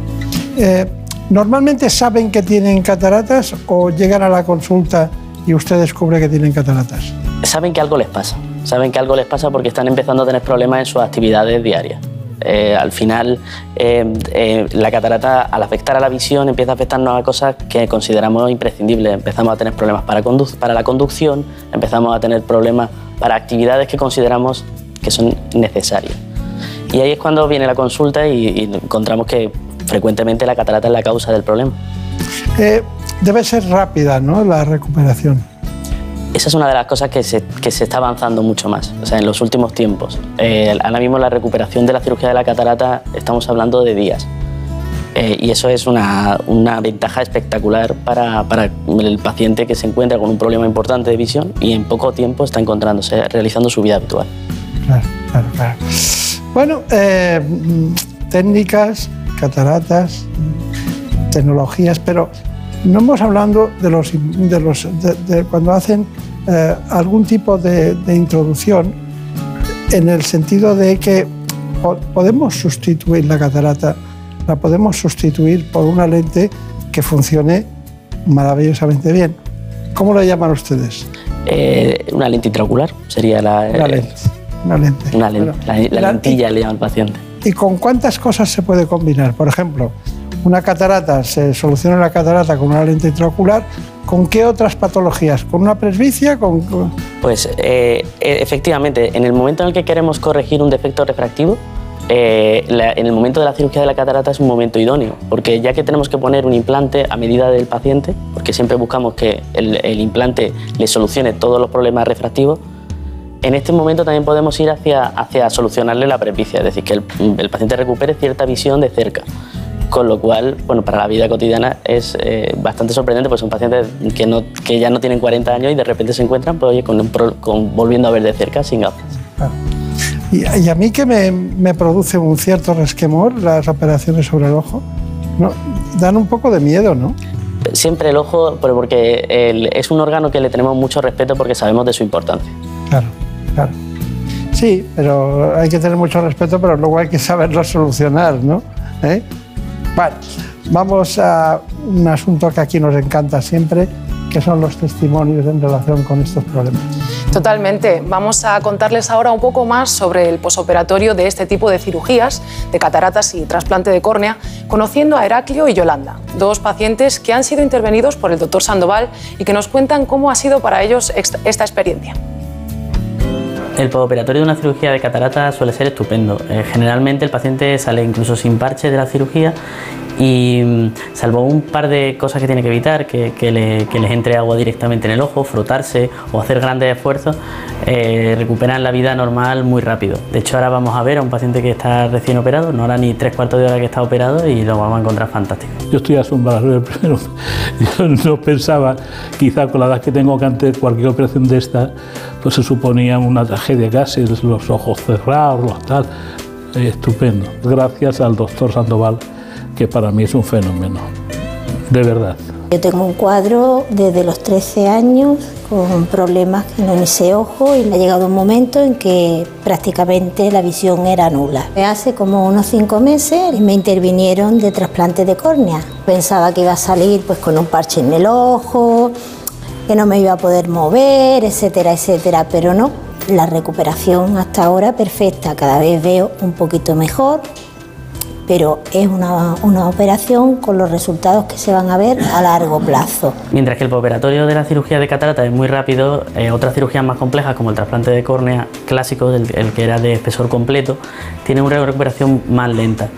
Eh, ¿Normalmente saben que tienen cataratas o llegan a la consulta y usted descubre que tienen cataratas? Saben que algo les pasa. Saben que algo les pasa porque están empezando a tener problemas en sus actividades diarias. Eh, al final, eh, eh, la catarata, al afectar a la visión, empieza a afectarnos a cosas que consideramos imprescindibles. Empezamos a tener problemas para, para la conducción, empezamos a tener problemas para actividades que consideramos que son necesarias. Y ahí es cuando viene la consulta y, encontramos que frecuentemente la catarata es la causa del problema. debe ser rápida, ¿no? La recuperación esa es una de las cosas que se, que se está avanzando mucho más, o sea, en los últimos tiempos. Eh, ahora mismo la recuperación de la cirugía de la catarata estamos hablando de días. Eh, y eso es una, una ventaja espectacular para, para, el paciente que se encuentra con un problema importante de visión y en poco tiempo está encontrándose, realizando su vida habitual. Claro, claro, claro. Bueno, eh, técnicas, cataratas, tecnologías, pero no hemos hablando de los, de los de, cuando hacen eh, algún tipo de, introducción en el sentido de que podemos sustituir la catarata, la podemos sustituir por una lente que funcione maravillosamente bien. ¿Cómo la llaman ustedes? Eh, una lente intraocular sería la. Una lente. Una lente. Una lente. la, la, lentilla le llama al paciente. ¿Y con cuántas cosas se puede combinar? Por ejemplo, una catarata, se soluciona la catarata con una lente intraocular, ¿con qué otras patologías? ¿Con una presbicia? Pues eh, e, efectivamente, en el momento en el que queremos corregir un defecto refractivo, eh, en el momento de la cirugía de la catarata es un momento idóneo, porque ya que tenemos que poner un implante a medida del paciente, porque siempre buscamos que el, implante le solucione todos los problemas refractivos, en este momento también podemos ir hacia, hacia solucionarle la presbicia, es decir, que el paciente recupere cierta visión de cerca. Con lo cual, bueno, para la vida cotidiana es eh, bastante sorprendente, pues son pacientes que, no, que ya no tienen 40 años y de repente se encuentran pues, oye, con, con- volviendo a ver de cerca sin gafas. Y, y a mí que me, me produce un cierto resquemor las operaciones sobre el ojo, ¿no? dan un poco de miedo, ¿no? Siempre el ojo, porque el- es un órgano que le tenemos mucho respeto porque sabemos de su importancia. Claro, claro. Sí, pero hay que tener mucho respeto, pero luego hay que saberlo solucionar, ¿no? ¿Eh? Vale, vamos a un asunto que aquí nos encanta siempre, que son los testimonios en relación con estos problemas. Totalmente. Vamos a contarles ahora un poco más sobre el posoperatorio de este tipo de cirugías, de cataratas y trasplante de córnea, conociendo a Heraclio y Yolanda, dos pacientes que han sido intervenidos por el doctor Sandoval y que nos cuentan cómo ha sido para ellos esta experiencia. El postoperatorio de una cirugía de catarata suele ser estupendo. Eh, generalmente el paciente sale incluso sin parche de la cirugía y mm, salvo un par de cosas que tiene que evitar, que, que le- que les entre agua directamente en el ojo, frotarse o hacer grandes esfuerzos, eh, recuperan la vida normal muy rápido. De hecho ahora vamos a ver a un paciente que está recién operado, no hará ni tres cuartos de hora que está operado y lo vamos a encontrar fantástico. Yo estoy asombrado. Primero, [laughs] yo no pensaba, quizá con la edad que tengo, que antes cualquier operación de esta pues se suponía una tragedia casi, los ojos cerrados, los tal. Estupendo. Gracias al doctor Sandoval, que para mí es un fenómeno. De verdad. Yo tengo un cuadro desde los 13 años con problemas en ese ojo y ha llegado un momento en que prácticamente la visión era nula. Hace como unos cinco meses me intervinieron de trasplante de córnea. Pensaba que iba a salir pues con un parche en el ojo, que no me iba a poder mover, etcétera, etcétera, pero no. La recuperación hasta ahora perfecta, cada vez veo un poquito mejor, pero es una, una operación con los resultados que se van a ver a largo plazo. Mientras que el postoperatorio de la cirugía de catarata es muy rápido, eh, otras cirugías más complejas como el trasplante de córnea clásico, el, el que era de espesor completo, tienen una recuperación más lenta.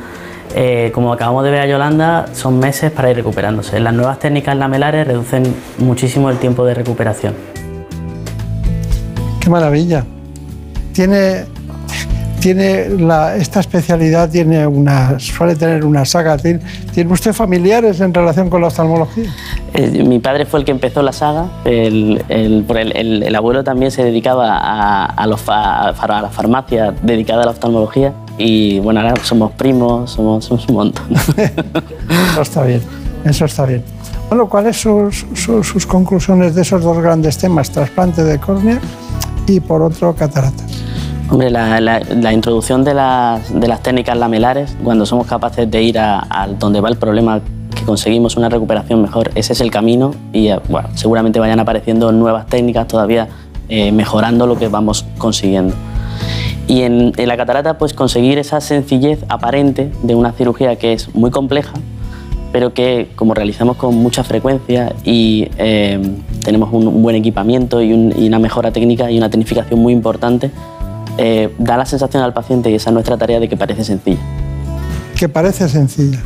Eh, como acabamos de ver a Yolanda, son meses para ir recuperándose. Las nuevas técnicas lamelares reducen muchísimo el tiempo de recuperación. Qué maravilla. Tiene, tiene la- esta especialidad tiene una, suele tener una saga. ¿Tiene, ¿tiene usted familiares en relación con la oftalmología? Eh, mi padre fue el que empezó la saga, el, el- el, el- el abuelo también se dedicaba a, a los fa- a la farmacia dedicada a la oftalmología y bueno, ahora somos primos, somos, somos un montón. [laughs] Eso está bien, eso está bien. Bueno, ¿cuáles son sus, sus- sus conclusiones de esos dos grandes temas? Trasplante de córnea y por otro catarata. Hombre, la, la- la introducción de las, de las técnicas lamelares, cuando somos capaces de ir a, a donde va el problema, que conseguimos una recuperación mejor, ese es el camino y eh, bueno, seguramente vayan apareciendo nuevas técnicas todavía eh, mejorando lo que vamos consiguiendo. Y en, en la catarata, pues conseguir esa sencillez aparente de una cirugía que es muy compleja, pero que como realizamos con mucha frecuencia y eh, tenemos un, buen equipamiento y, un- y una mejora técnica y una tecnificación muy importante, eh, da la sensación al paciente, y esa es nuestra tarea, de que parece sencilla. Que parece sencilla.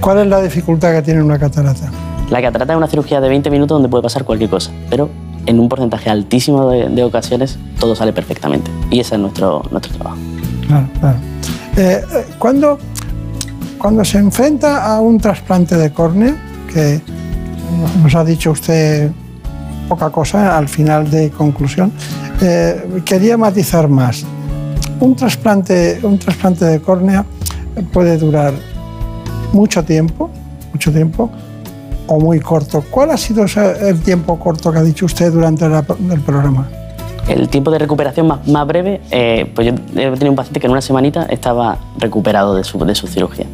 ¿Cuál es la dificultad que tiene una catarata? La catarata es una cirugía de 20 minutos donde puede pasar cualquier cosa, pero en un porcentaje altísimo de, de ocasiones todo sale perfectamente. Y ese es nuestro, nuestro trabajo. Claro, claro. Eh, cuando, cuando se enfrenta a un trasplante de córnea, que nos ha dicho usted poca cosa al final de conclusión, eh, quería matizar más. Un trasplante, un trasplante de córnea puede durar mucho tiempo, mucho tiempo, o muy corto. ¿Cuál ha sido el tiempo corto que ha dicho usted durante el programa? El tiempo de recuperación más, breve, eh, pues yo he tenido un paciente que en una semanita estaba recuperado de su cirugía.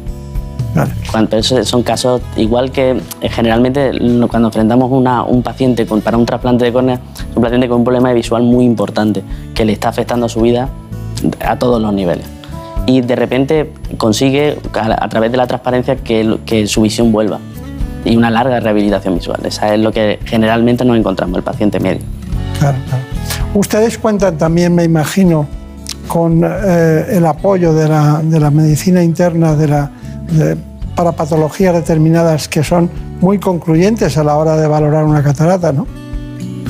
Eso son casos, igual que eh, generalmente cuando enfrentamos una- un paciente con- para un trasplante de córnea, es un paciente con un problema visual muy importante que le está afectando a su vida a todos los niveles. Y de repente consigue, a, a través de la transparencia, que, que su visión vuelva. Y una larga rehabilitación visual. Esa es lo que generalmente nos encontramos, el paciente medio. Claro, claro. Ustedes cuentan también, me imagino, con eh, el apoyo de la, de la medicina interna de la, de- para patologías determinadas que son muy concluyentes a la hora de valorar una catarata, ¿no?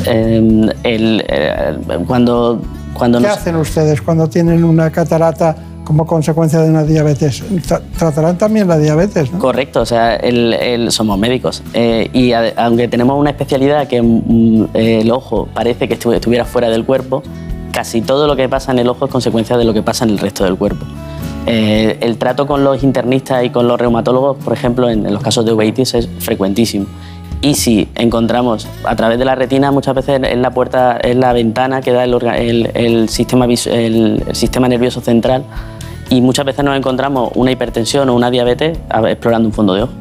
Eh, el, eh, cuando cuando ¿Qué nos- hacen ustedes cuando tienen una catarata como consecuencia de una diabetes? Tra- Tratarán también la diabetes, ¿no? Correcto, o sea, el- el- somos médicos Eh, y a- aunque tenemos una especialidad que mm, el ojo parece que estu- estuviera fuera del cuerpo, casi todo lo que pasa en el ojo es consecuencia de lo que pasa en el resto del cuerpo. Eh, el trato con los internistas y con los reumatólogos, por ejemplo, en, en los casos de uveitis es frecuentísimo. Y si encontramos a través de la retina, muchas veces es la puerta, es la ventana que da el, orga- el- el sistema, vis- el- el sistema nervioso central y muchas veces nos encontramos una hipertensión o una diabetes explorando un fondo de ojo.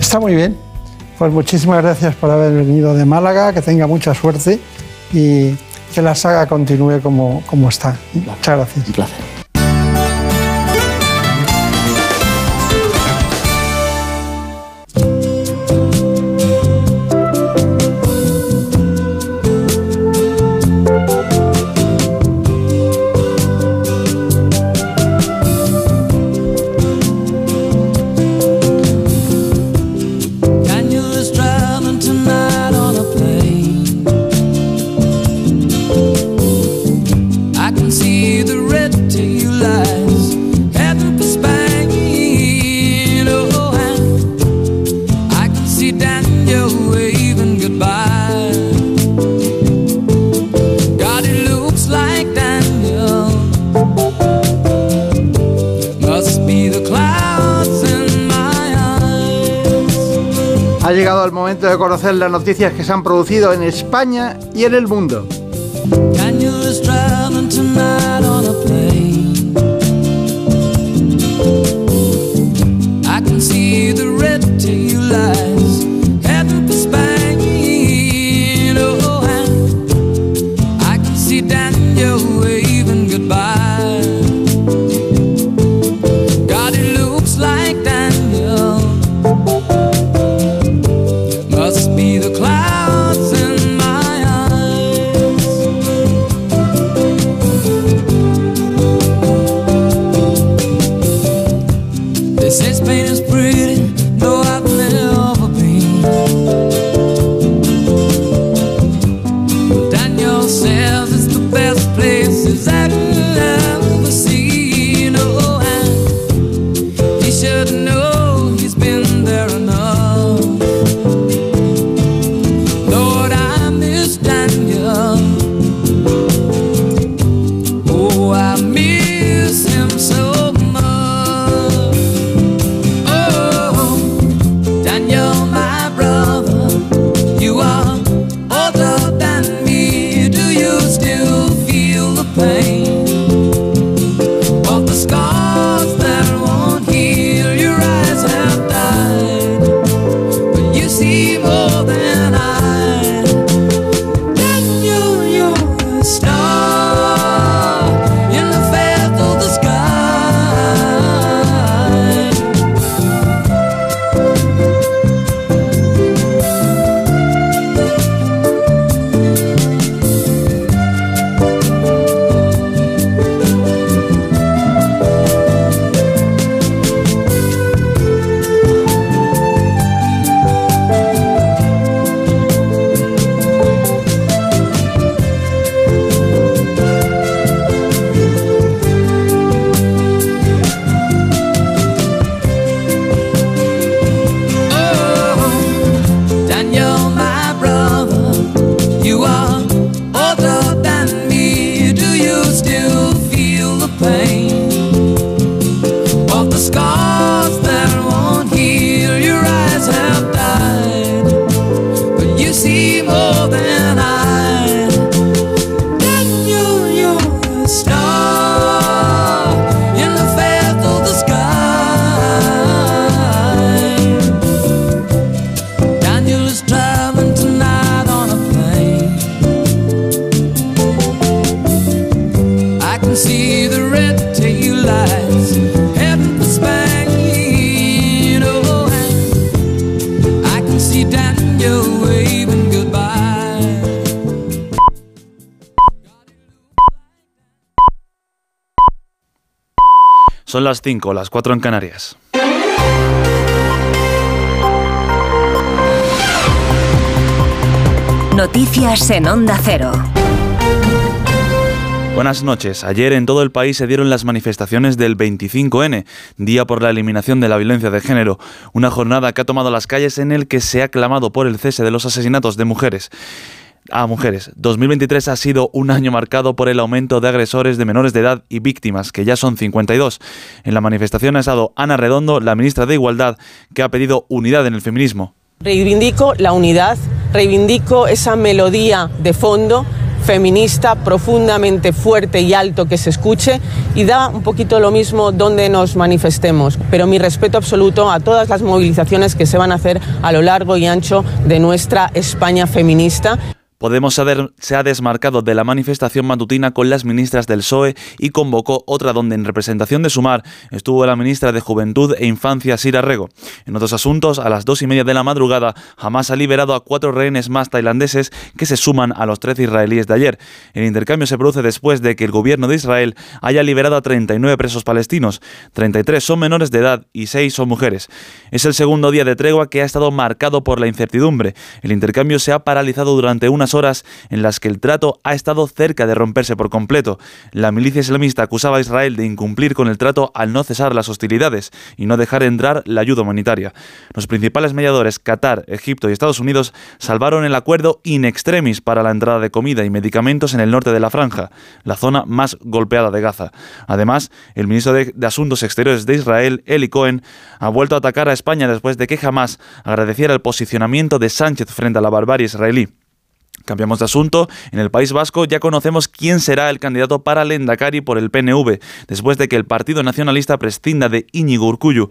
Está muy bien. Pues muchísimas gracias por haber venido de Málaga, que tenga mucha suerte y que la saga continúe como, como está. Muchas gracias. Un placer. Conocer las noticias que se han producido en España y en el mundo. Las 5, las 4 en Canarias. Noticias en Onda Cero. Buenas noches. Ayer en todo el país se dieron las manifestaciones del 25N, Día por la Eliminación de la Violencia de Género, una jornada que ha tomado las calles en el que se ha clamado por el cese de los asesinatos de mujeres a mujeres. 2023 ha sido un año marcado por el aumento de agresores de menores de edad y víctimas, que ya son 52. En la manifestación ha estado Ana Redondo, la ministra de Igualdad, que ha pedido unidad en el feminismo. Reivindico la unidad, reivindico esa melodía de fondo feminista profundamente fuerte y alto que se escuche y da un poquito lo mismo donde nos manifestemos, pero mi respeto absoluto a todas las movilizaciones que se van a hacer a lo largo y ancho de nuestra España feminista. Podemos se ha desmarcado de la manifestación matutina con las ministras del PSOE y convocó otra donde en representación de Sumar estuvo la ministra de Juventud e Infancia Sira Rego. En otros asuntos, a las dos y media de la madrugada, Hamas ha liberado a cuatro rehenes más tailandeses que se suman a los 13 israelíes de ayer. El intercambio se produce después de que el gobierno de Israel haya liberado a 39 presos palestinos. 33 son menores de edad y 6 son mujeres. Es el segundo día de tregua que ha estado marcado por la incertidumbre. El intercambio se ha paralizado durante unas horas en las que el trato ha estado cerca de romperse por completo. La milicia islamista acusaba a Israel de incumplir con el trato al no cesar las hostilidades y no dejar entrar la ayuda humanitaria. Los principales mediadores, Qatar, Egipto y Estados Unidos, salvaron el acuerdo in extremis para la entrada de comida y medicamentos en el norte de la franja, la zona más golpeada de Gaza. Además, el ministro de, de Asuntos Exteriores de Israel, Eli Cohen, ha vuelto a atacar a España después de que jamás agradeciera el posicionamiento de Sánchez frente a la barbarie israelí. Cambiamos de asunto. En el País Vasco ya conocemos quién será el candidato para el Endacari por el PNV, después de que el Partido Nacionalista prescinda de Íñigo Urcullu.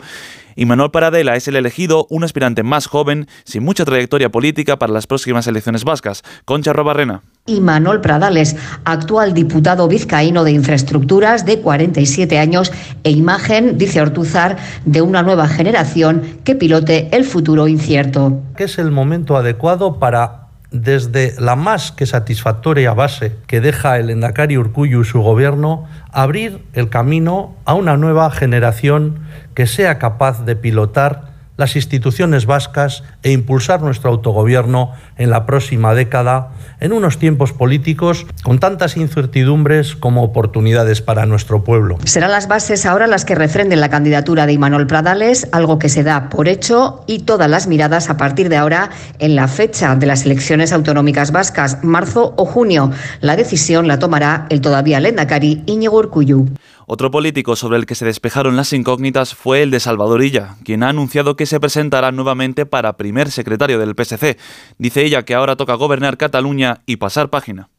Y Manuel Paradela es el elegido, un aspirante más joven, sin mucha trayectoria política para las próximas elecciones vascas. Concha Robarrena. Y Manuel Pradales, actual diputado vizcaíno de Infraestructuras de 47 años e imagen, dice Ortuzar, de una nueva generación que pilote el futuro incierto. Que es el momento adecuado para desde la más que satisfactoria base que deja el Endacari Urcuyu y su gobierno, abrir el camino a una nueva generación que sea capaz de pilotar las instituciones vascas e impulsar nuestro autogobierno en la próxima década en unos tiempos políticos con tantas incertidumbres como oportunidades para nuestro pueblo. Serán las bases ahora las que refrenden la candidatura de Imanol Pradales, algo que se da por hecho y todas las miradas a partir de ahora en la fecha de las elecciones autonómicas vascas, marzo o junio. La decisión la tomará el todavía lendakari Íñigo Urkullu. Otro político sobre el que se despejaron las incógnitas fue el de Salvador Illa, quien ha anunciado que se presentará nuevamente para primer secretario del PSC. Dice ella que ahora toca gobernar Cataluña y pasar página.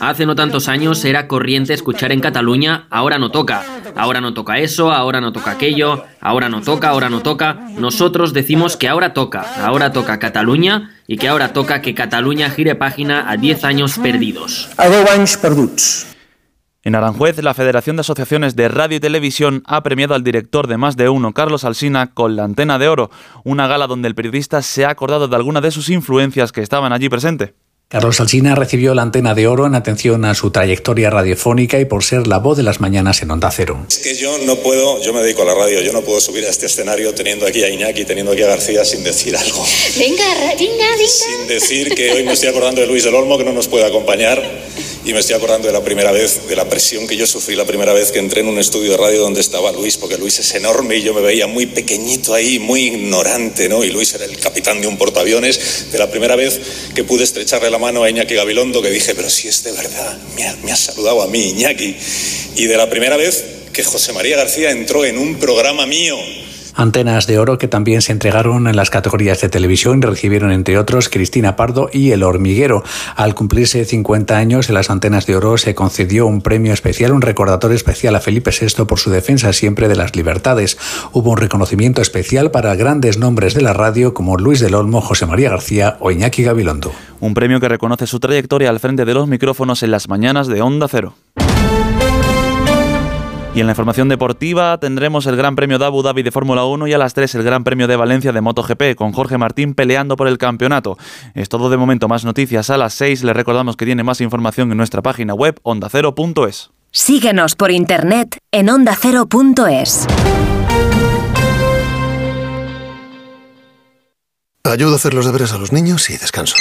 Hace no tantos años era corriente escuchar en Cataluña, ahora no toca, ahora no toca eso, ahora no toca aquello, ahora no toca, ahora no toca. Nosotros decimos que ahora toca, ahora toca Cataluña y que ahora toca que Cataluña gire página a 10 años perdidos. A 10 años perduts. En Aranjuez, la Federación de Asociaciones de Radio y Televisión ha premiado al director de Más de Uno, Carlos Alsina, con la Antena de Oro, una gala donde el periodista se ha acordado de alguna de sus influencias que estaban allí presente. Carlos Alsina recibió la antena de oro en atención a su trayectoria radiofónica y por ser la voz de las mañanas en Onda Cero. Es que yo no puedo, yo me dedico a la radio, yo no puedo subir a este escenario teniendo aquí a Iñaki, teniendo aquí a García sin decir algo. Venga, venga, venga. Sin decir que hoy me estoy acordando de Luis del Olmo, que no nos puede acompañar, y me estoy acordando de la primera vez, de la presión que yo sufrí la primera vez que entré en un estudio de radio donde estaba Luis, porque Luis es enorme y yo me veía muy pequeñito ahí, muy ignorante, ¿no? Y Luis era el capitán de un portaaviones. De la primera vez que pude estrecharle la mano a Iñaki Gabilondo, que dije, pero si es de verdad, me ha, saludado a mí, Iñaki. Y de la primera vez que José María García entró en un programa mío. Antenas de oro que también se entregaron en las categorías de televisión recibieron entre otros Cristina Pardo y El Hormiguero. Al cumplirse 50 años en las Antenas de Oro se concedió un premio especial, un recordatorio especial a Felipe VI por su defensa siempre de las libertades. Hubo un reconocimiento especial para grandes nombres de la radio como Luis del Olmo, José María García o Iñaki Gabilondo. Un premio que reconoce su trayectoria al frente de los micrófonos en las mañanas de Onda Cero. Y en la información deportiva tendremos el Gran Premio de Abu Dhabi de Fórmula 1 y a las 3 el Gran Premio de Valencia de MotoGP con Jorge Martín peleando por el campeonato. Es todo de momento, más noticias a las 6. Les recordamos que tiene más información en nuestra página web ondacero.es. Síguenos por internet en ondacero.es. Ayudo a hacer los deberes a los niños y descanso.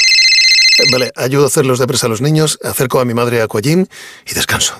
Vale, ayudo a hacer los deberes a los niños, acerco a mi madre a Aquagym y descanso.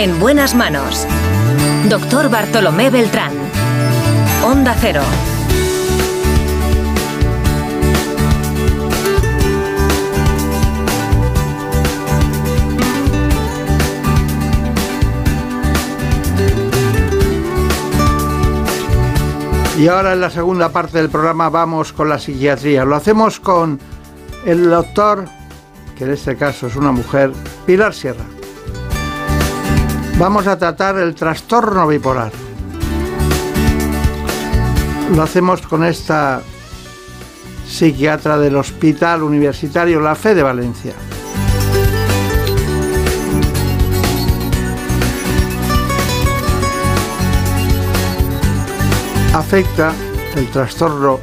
En buenas manos. Doctor Bartolomé Beltrán. Onda Cero. Y ahora en la segunda parte del programa vamos con la psiquiatría. Lo hacemos con el doctor, que en este caso es una mujer, Pilar Sierra. Vamos a tratar el trastorno bipolar. Lo hacemos con esta psiquiatra del Hospital Universitario La Fe de Valencia. Afecta el trastorno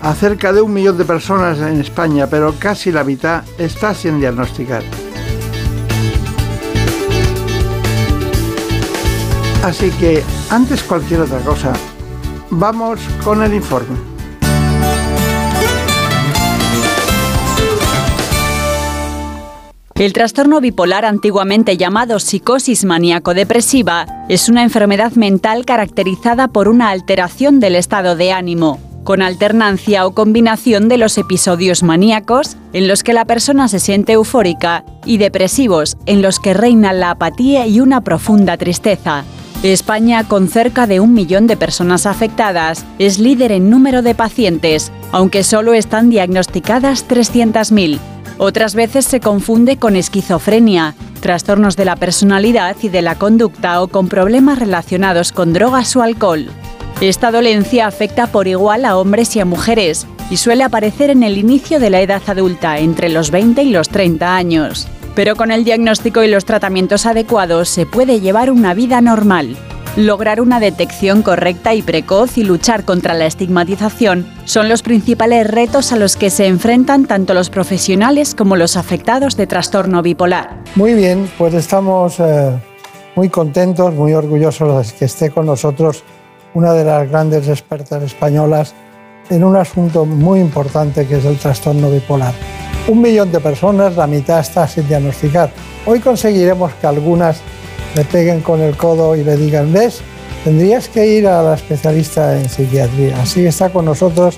a cerca de un millón de personas en España, pero casi la mitad está sin diagnosticar. Así que, antes cualquier otra cosa, vamos con el informe. El trastorno bipolar, antiguamente llamado psicosis maníaco-depresiva, es una enfermedad mental caracterizada por una alteración del estado de ánimo, con alternancia o combinación de los episodios maníacos, en los que la persona se siente eufórica, y depresivos, en los que reina la apatía y una profunda tristeza. España, con cerca de un millón de personas afectadas, es líder en número de pacientes, aunque solo están diagnosticadas 300.000. Otras veces se confunde con esquizofrenia, trastornos de la personalidad y de la conducta o con problemas relacionados con drogas o alcohol. Esta dolencia afecta por igual a hombres y a mujeres y suele aparecer en el inicio de la edad adulta, entre los 20 y los 30 años. Pero con el diagnóstico y los tratamientos adecuados se puede llevar una vida normal. Lograr una detección correcta y precoz y luchar contra la estigmatización son los principales retos a los que se enfrentan tanto los profesionales como los afectados de trastorno bipolar. Muy bien, pues estamos eh, muy contentos, muy orgullosos de que esté con nosotros una de las grandes expertas españolas en un asunto muy importante que es el trastorno bipolar. Un millón de personas, la mitad está sin diagnosticar. Hoy conseguiremos que algunas le peguen con el codo y le digan, ves, tendrías que ir a la especialista en psiquiatría. Así está con nosotros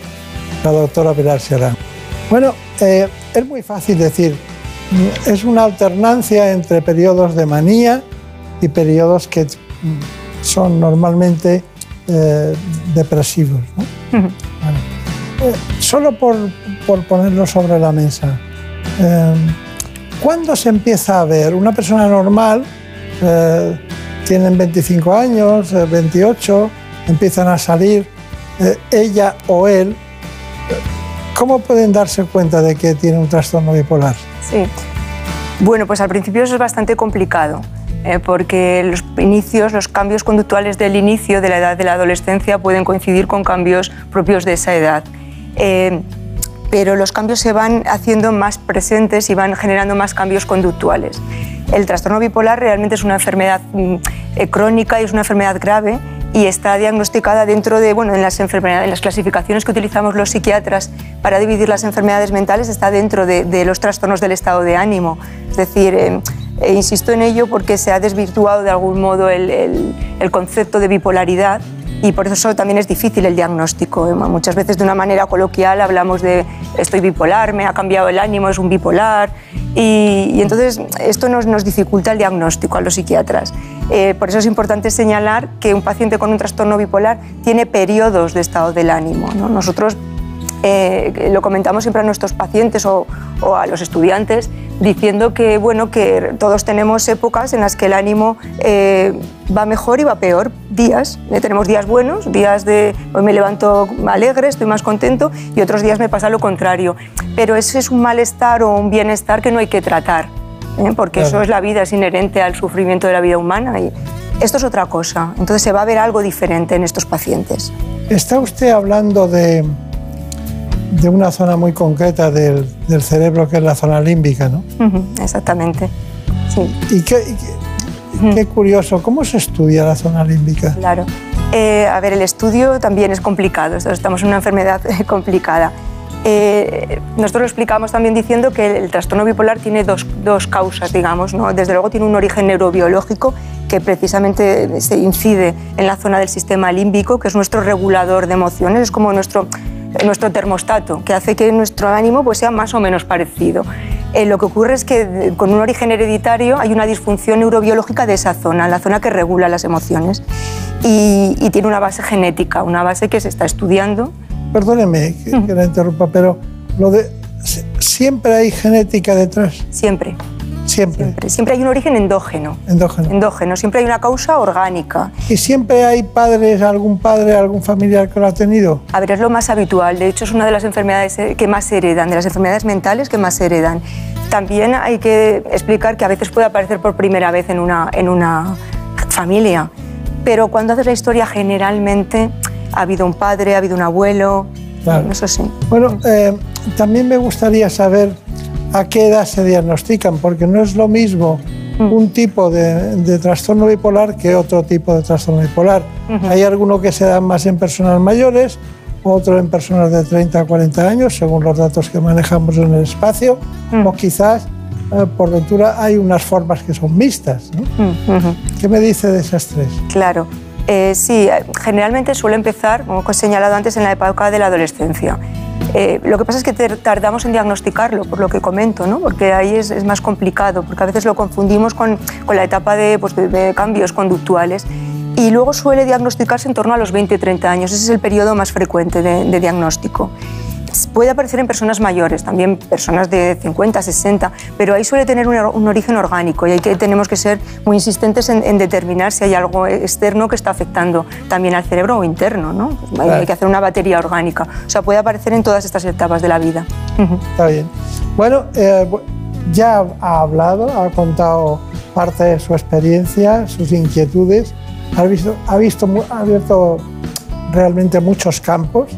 la doctora Pilar Serrano. Bueno, eh, es muy fácil decir, es una alternancia entre periodos de manía y periodos que son normalmente eh, depresivos. Eh, solo por, por ponerlo sobre la mesa, eh, ¿cuándo se empieza a ver una persona normal? eh, tienen 25 años, eh, 28, empiezan a salir, eh, ella o él, ¿cómo pueden darse cuenta de que tiene un trastorno bipolar? Sí. Bueno, pues al principio eso es bastante complicado, eh, porque los inicios, los cambios conductuales del inicio de la edad de la adolescencia pueden coincidir con cambios propios de esa edad. Eh, pero los cambios se van haciendo más presentes y van generando más cambios conductuales. El trastorno bipolar realmente es una enfermedad mm, eh, crónica y es una enfermedad grave y está diagnosticada dentro de, bueno, en las, enfermedades, en las clasificaciones que utilizamos los psiquiatras para dividir las enfermedades mentales, está dentro de, de los trastornos del estado de ánimo. Es decir, eh, eh, insisto en ello porque se ha desvirtuado de algún modo el, el- el concepto de bipolaridad y por eso también es difícil el diagnóstico. Eh, Muchas veces de una manera coloquial hablamos de estoy bipolar, me ha cambiado el ánimo, es un bipolar y, entonces esto nos, nos dificulta el diagnóstico a los psiquiatras. Eh, por eso es importante señalar que un paciente con un trastorno bipolar tiene periodos de estado del ánimo. ¿no? Nosotros Eh, lo comentamos siempre a nuestros pacientes o, o a los estudiantes diciendo que, bueno, que todos tenemos épocas en las que el ánimo eh, va mejor y va peor. Días, eh, tenemos días buenos, días de hoy me levanto alegre, estoy más contento y otros días me pasa lo contrario. Pero ese es un malestar o un bienestar que no hay que tratar, ¿eh? porque Claro. eso es la vida, es inherente al sufrimiento de la vida humana y esto es otra cosa. Entonces se va a ver algo diferente en estos pacientes. Está usted hablando de, de una zona muy concreta del, del cerebro que es la zona límbica, ¿no? Exactamente. Sí. Y qué, y qué- qué curioso, ¿cómo se estudia la zona límbica? Claro. Eh, a ver, el estudio también es complicado. Estamos en una enfermedad [laughs] complicada. Eh, nosotros lo explicamos también diciendo que el, trastorno bipolar tiene dos, dos causas, digamos. ¿no? Desde luego tiene un origen neurobiológico que precisamente se incide en la zona del sistema límbico, que es nuestro regulador de emociones, es como nuestro, nuestro termostato, que hace que nuestro ánimo pues, sea más o menos parecido. Eh, lo que ocurre es que eh, con un origen hereditario hay una disfunción neurobiológica de esa zona, la zona que regula las emociones, y, y tiene una base genética, una base que se está estudiando. Perdóneme que, que la interrumpa, pero lo de, si- siempre hay genética detrás. Siempre. Siempre. Siempre, siempre hay un origen endógeno. Endógeno. Endógeno, siempre hay una causa orgánica. ¿Y siempre hay padres, algún padre, algún familiar que lo ha tenido? A ver, es lo más habitual. De hecho, es una de las enfermedades eh, que más se heredan, de las enfermedades mentales que más se heredan. También hay que explicar que a veces puede aparecer por primera vez en una, en una familia. Pero cuando haces la historia, generalmente ha habido un padre, ha habido un abuelo. Claro. Eso sí. Bueno, eh, también me gustaría saber a qué edad se diagnostican, porque no es lo mismo Mm. un tipo de, de trastorno bipolar que otro tipo de trastorno bipolar. Hay algunos que se dan más en personas mayores, otro en personas de 30 a 40 años, según los datos que manejamos en el espacio, Mm. o quizás, eh, por ventura, hay unas formas que son mixtas. ¿no? Mm. ¿Qué me dice de esas tres? Claro. Eh, sí, eh, generalmente suele empezar, como he señalado antes, en la época de la adolescencia. Eh, lo que pasa es que tardamos en diagnosticarlo, por lo que comento, ¿no? porque ahí es, más complicado, porque a veces lo confundimos con, con la etapa de, pues, de- cambios conductuales. Y luego suele diagnosticarse en torno a los 20-30 años, ese es el periodo más frecuente de diagnóstico. Puede aparecer en personas mayores, también personas de 50, 60, pero ahí suele tener un, or- un origen orgánico y ahí que tenemos que ser muy insistentes en, en determinar si hay algo externo que está afectando también al cerebro o interno. ¿no? Pues hay- Claro. Hay que hacer una batería orgánica. O sea, puede aparecer en todas estas etapas de la vida. Está bien. Bueno, eh, ya ha hablado, ha contado parte de su experiencia, sus inquietudes, ha visto, ha visto, mu- ha abierto realmente muchos campos.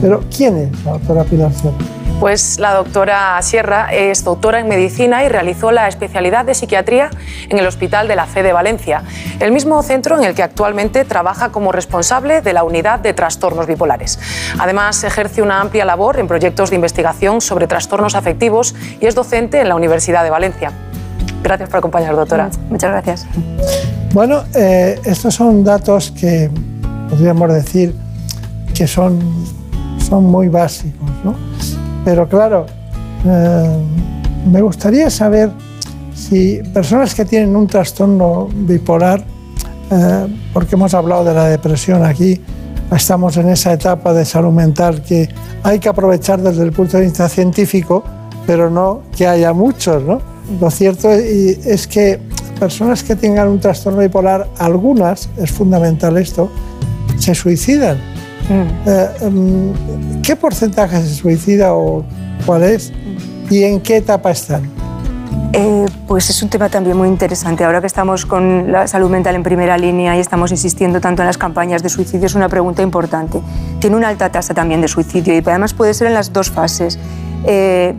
Pero ¿quién es la doctora Pilar Sierra? Pues la doctora Sierra es doctora en medicina y realizó la especialidad de psiquiatría en el Hospital de la Fe de Valencia, el mismo centro en el que actualmente trabaja como responsable de la unidad de trastornos bipolares. Además, ejerce una amplia labor en proyectos de investigación sobre trastornos afectivos y es docente en la Universidad de Valencia. Gracias por acompañarnos, doctora. Muchas gracias. Bueno, eh, estos son datos que podríamos decir que son, son muy básicos, ¿no? Pero claro, eh, me gustaría saber si personas que tienen un trastorno bipolar, eh, porque hemos hablado de la depresión aquí, estamos en esa etapa de salud mental que hay que aprovechar desde el punto de vista científico, pero no que haya muchos, ¿no? Lo cierto es que personas que tengan un trastorno bipolar, algunas, es fundamental esto, se suicidan. Eh, em, ¿Qué porcentaje se suicida o cuál es? ¿Y en qué etapa están? Eh, pues es un tema también muy interesante. Ahora que estamos con la salud mental en primera línea y estamos insistiendo tanto en las campañas de suicidio, es una pregunta importante. Tiene una alta tasa también de suicidio y además puede ser en las dos fases. Eh,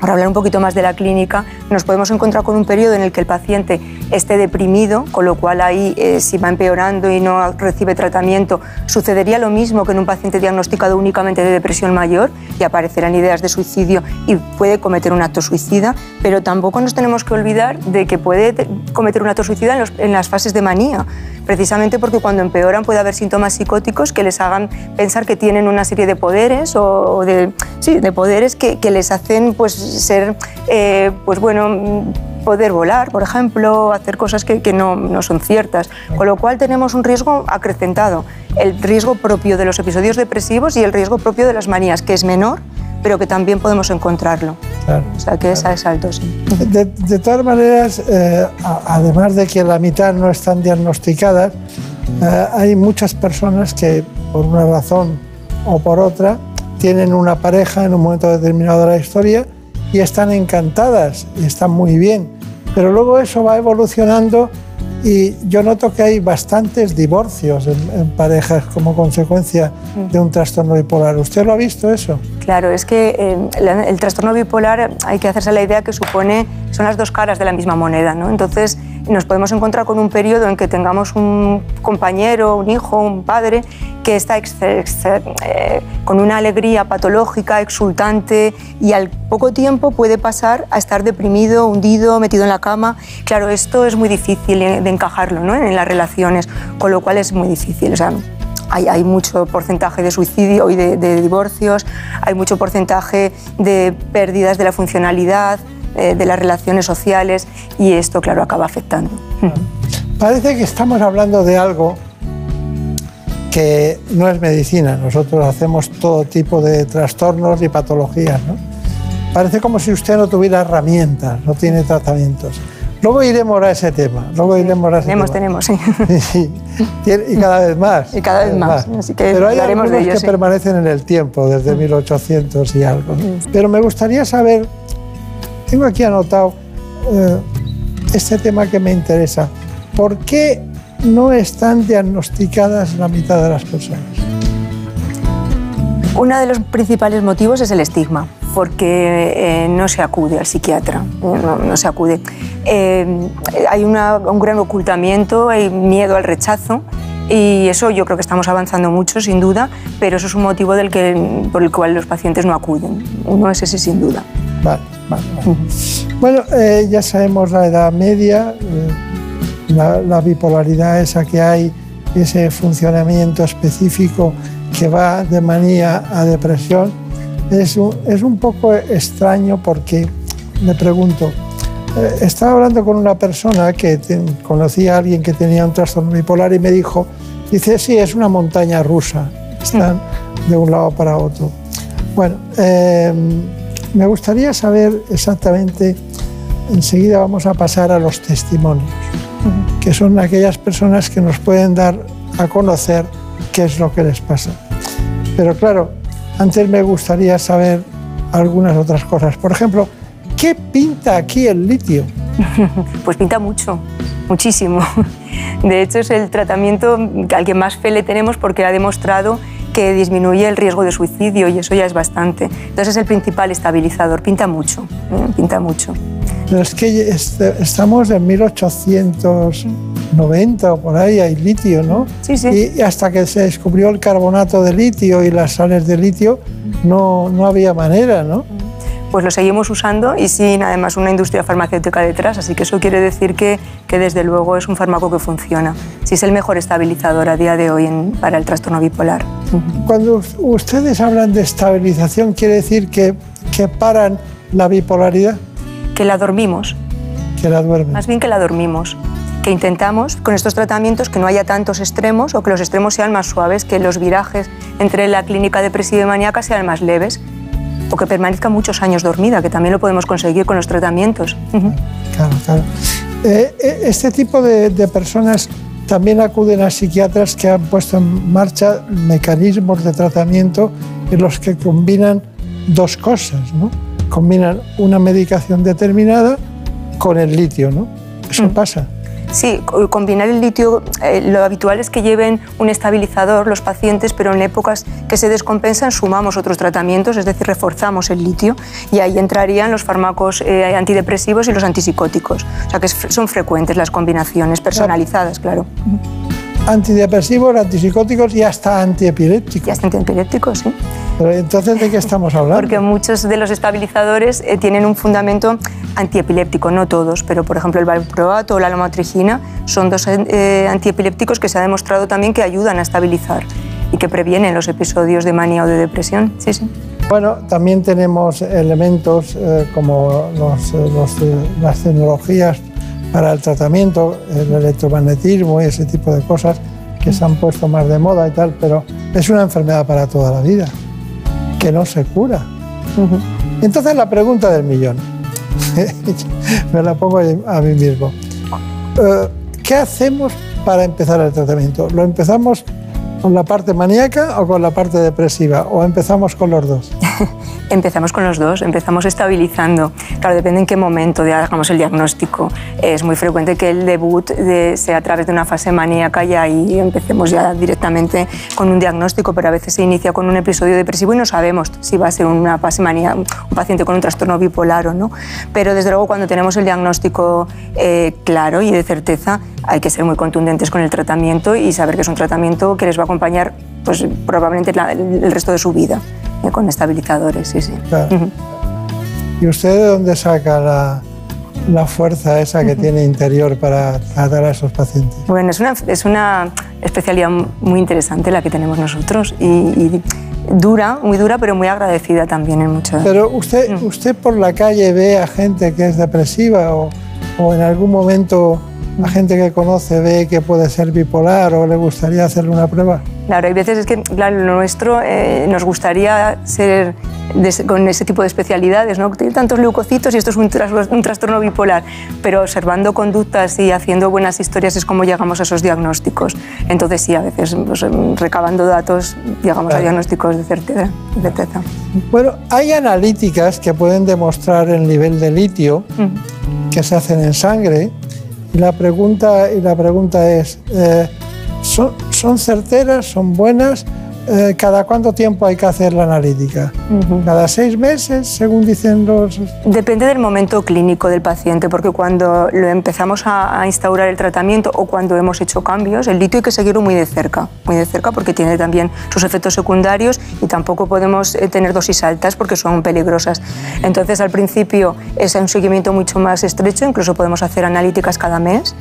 para hablar un poquito más de la clínica, nos podemos encontrar con un periodo en el que el paciente esté deprimido, con lo cual ahí eh, si va empeorando y no recibe tratamiento, sucedería lo mismo que en un paciente diagnosticado únicamente de depresión mayor y aparecerán ideas de suicidio y puede cometer un acto suicida, pero tampoco nos tenemos que olvidar de que puede te- cometer un acto suicida en, los- en las fases de manía, precisamente porque cuando empeoran puede haber síntomas psicóticos que les hagan pensar que tienen una serie de poderes o de, sí, de poderes que, que les hacen pues, ser, eh, pues bueno, poder volar, por ejemplo, hacer cosas que, que no, no son ciertas. Con lo cual tenemos un riesgo acrecentado. El riesgo propio de los episodios depresivos y el riesgo propio de las manías, que es menor, pero que también podemos encontrarlo. Claro, O sea, que esa es alto, sí. De, de todas maneras, eh, además de que la mitad no están diagnosticadas, eh, hay muchas personas que por una razón o por otra tienen una pareja en un momento determinado de la historia y están encantadas y están muy bien. Pero luego eso va evolucionando y yo noto que hay bastantes divorcios en, en parejas como consecuencia de un trastorno bipolar. ¿Usted lo ha visto eso? Claro, es que eh, el trastorno bipolar hay que hacerse la idea que supone, son las dos caras de la misma moneda, ¿no? Entonces nos podemos encontrar con un periodo en que tengamos un compañero, un hijo, un padre que está eh, con una alegría patológica, exultante y al poco tiempo puede pasar a estar deprimido, hundido, metido en la cama. Claro, esto es muy difícil eh, de encajarlo ¿no? en las relaciones, con lo cual es muy difícil. O sea, hay, mucho porcentaje de suicidio y de, de divorcios, hay mucho porcentaje de pérdidas de la funcionalidad, eh, de las relaciones sociales y esto, claro, acaba afectando. Parece que estamos hablando de algo que no es medicina. Nosotros hacemos todo tipo de trastornos y patologías. ¿no? Parece como si usted no tuviera herramientas, no tiene tratamientos. Luego iremos a ese tema. Luego iremos a ese Tenemos, tema. tenemos, sí. Y cada vez más. Y cada vez más, así que Pero hay algunos de ello, que sí. permanecen en el tiempo, desde 1800 y algo. Pero me gustaría saber, tengo aquí anotado eh, este tema que me interesa. ¿Por qué no están diagnosticadas la mitad de las personas? Uno de los principales motivos es el estigma, porque eh, no se acude al psiquiatra, eh, no, no se acude. Eh, hay una- un gran ocultamiento, hay miedo al rechazo y eso yo creo que estamos avanzando mucho, sin duda, pero eso es un motivo del que, por el cual los pacientes no acuden. Uno es ese, sin duda. Vale, vale, vale. Bueno, eh, ya sabemos la edad media, eh, la, la bipolaridad esa que hay, ese funcionamiento específico que va de manía a depresión. Es un, es un poco extraño porque me pregunto, eh, estaba hablando con una persona que ten- conocía a alguien que tenía un trastorno bipolar y me dijo, dice, sí, es una montaña rusa, están de un lado para otro. Bueno, eh, me gustaría saber exactamente, enseguida vamos a pasar a los testimonios, que son aquellas personas que nos pueden dar a conocer qué es lo que les pasa. Pero claro, antes me gustaría saber algunas otras cosas. Por ejemplo, ¿qué pinta aquí el litio? [laughs] Pues pinta mucho, muchísimo. [laughs] De hecho, es el tratamiento al que más fe le tenemos porque ha demostrado que disminuye el riesgo de suicidio y eso ya es bastante. Entonces es el principal estabilizador, pinta mucho, ¿eh? pinta mucho. Pero es que este- estamos en 1890 o por ahí, hay litio, ¿no? Sí, sí. Y hasta que se descubrió el carbonato de litio y las sales de litio, no, no había manera, ¿no? Pues lo seguimos usando y sin además una industria farmacéutica detrás, así que eso quiere decir que, que desde luego es un fármaco que funciona. Sí es el mejor estabilizador a día de hoy en- para el trastorno bipolar. Cuando us- ustedes hablan de estabilización, quiere decir que, que paran la bipolaridad, Que la dormimos, que la duermen. Más bien que la dormimos. Que intentamos con estos tratamientos que no haya tantos extremos o que los extremos sean más suaves, que los virajes entre la clínica depresiva y maníaca sean más leves o que permanezca muchos años dormida, que también lo podemos conseguir con los tratamientos. Claro, claro. Eh, eh, este tipo de, de personas también acuden a psiquiatras que han puesto en marcha mecanismos de tratamiento en los que combinan dos cosas, ¿no? Combinan una medicación determinada con el litio, ¿no? Eso pasa. Sí, co- combinar el litio, eh, lo habitual es que lleven un estabilizador los pacientes, pero en épocas que se descompensan sumamos otros tratamientos, es decir, reforzamos el litio y ahí entrarían los fármacos eh, antidepresivos y los antipsicóticos. O sea que son frecuentes las combinaciones personalizadas, claro. Antidepresivos, antipsicóticos y hasta antiepilépticos. Y hasta antiepilépticos, sí. Pero entonces, ¿de qué estamos hablando? Porque muchos de los estabilizadores eh, tienen un fundamento antiepiléptico, no todos, pero por ejemplo el valproato o la lomotrigina son dos eh, antiepilépticos que se ha demostrado también que ayudan a estabilizar y que previenen los episodios de manía o de depresión. Sí, sí. Bueno, también tenemos elementos eh, como los, eh, los, eh, las tecnologías para el tratamiento, el electromagnetismo y ese tipo de cosas que se han puesto más de moda y tal, pero es una enfermedad para toda la vida, que no se cura. Entonces la pregunta del millón, [laughs] me la pongo a mí mismo. Eh, ¿Qué hacemos para empezar el tratamiento? ¿Lo empezamos con la parte maníaca o con la parte depresiva? ¿O empezamos con los dos? [laughs] Empezamos con los dos, empezamos estabilizando. Claro, depende en qué momento hagamos el diagnóstico. Es muy frecuente que el debut de- sea a través de una fase maníaca y ahí empecemos ya directamente con un diagnóstico, pero a veces se inicia con un episodio depresivo y no sabemos si va a ser una fase maníaca, un paciente con un trastorno bipolar o no. Pero desde luego cuando tenemos el diagnóstico eh, claro y de certeza, hay que ser muy contundentes con el tratamiento y saber que es un tratamiento que les va a acompañar pues, probablemente el resto de su vida, con estabilizadores, sí, sí. Claro. ¿Y usted de dónde saca la, la fuerza esa que tiene interior para tratar a esos pacientes? Bueno, es una, es una especialidad muy interesante la que tenemos nosotros y, y dura, muy dura, pero muy agradecida también en muchas. Pero usted, usted por la calle ve a gente que es depresiva o, o en algún momento a gente que conoce ve que puede ser bipolar o le gustaría hacerle una prueba. Claro, hay veces es que, claro, lo nuestro eh, nos gustaría ser de con ese tipo de especialidades, ¿no? Tiene tantos leucocitos y esto es un, tras- un trastorno bipolar, pero observando conductas y haciendo buenas historias es como llegamos a esos diagnósticos. Entonces sí, a veces pues, em, recabando datos llegamos a diagnósticos de certeza. de certeza. Bueno, hay analíticas que pueden demostrar el nivel de litio que se hacen en sangre y la pregunta, y la pregunta es, eh, ¿son, ¿son certeras, son buenas? Eh, ¿Cada cuánto tiempo hay que hacer la analítica? ¿Cada seis meses, según dicen los...? Depende del momento clínico del paciente, porque cuando lo empezamos a, a instaurar el tratamiento o cuando hemos hecho cambios, el litio hay que seguirlo muy de cerca, muy de cerca porque tiene también sus efectos secundarios y tampoco podemos eh, tener dosis altas porque son peligrosas. Entonces, al principio es un seguimiento mucho más estrecho, incluso podemos hacer analíticas cada mes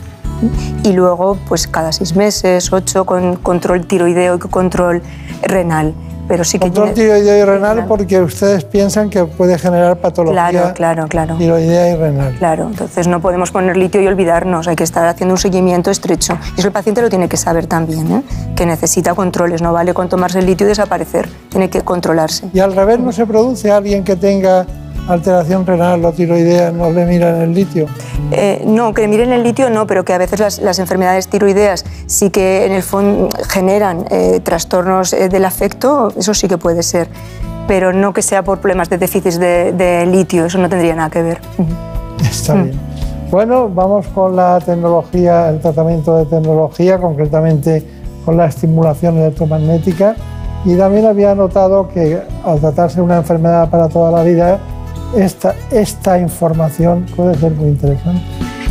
y luego pues cada seis meses, ocho, con control tiroideo y control renal. Pero sí que Control tiroideo y renal porque ustedes piensan que puede generar patología Claro, claro, claro. tiroidea y renal. Claro, entonces no podemos poner litio y olvidarnos, hay que estar haciendo un seguimiento estrecho. Y eso el paciente lo tiene que saber también, ¿eh? que necesita controles, no vale con tomarse el litio y desaparecer, tiene que controlarse. Y al revés, ¿no se produce alguien que tenga alteración renal o tiroidea, no le miran el litio? Eh, no, que miren el litio no, pero que a veces las, las enfermedades tiroideas sí que en el fondo generan eh, trastornos eh, del afecto, eso sí que puede ser, pero no que sea por problemas de déficit de, de litio, eso no tendría nada que ver. Está bien. Bueno, vamos con la tecnología, el tratamiento de tecnología, concretamente con la estimulación electromagnética. Y también había notado que al tratarse de una enfermedad para toda la vida, esta, esta información puede ser muy interesante.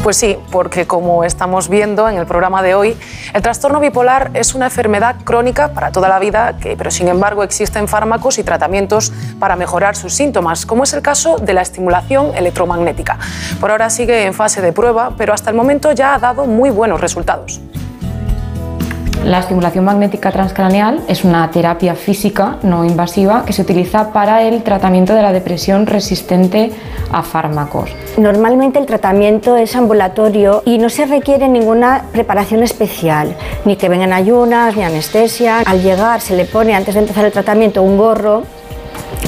Pues sí, porque como estamos viendo en el programa de hoy, el trastorno bipolar es una enfermedad crónica para toda la vida, que, pero sin embargo existen fármacos y tratamientos para mejorar sus síntomas, como es el caso de la estimulación electromagnética. Por ahora sigue en fase de prueba, pero hasta el momento ya ha dado muy buenos resultados. La estimulación magnética transcraneal es una terapia física no invasiva que se utiliza para el tratamiento de la depresión resistente a fármacos. Normalmente el tratamiento es ambulatorio y no se requiere ninguna preparación especial, ni que vengan ayunas, ni anestesia. Al llegar se le pone antes de empezar el tratamiento un gorro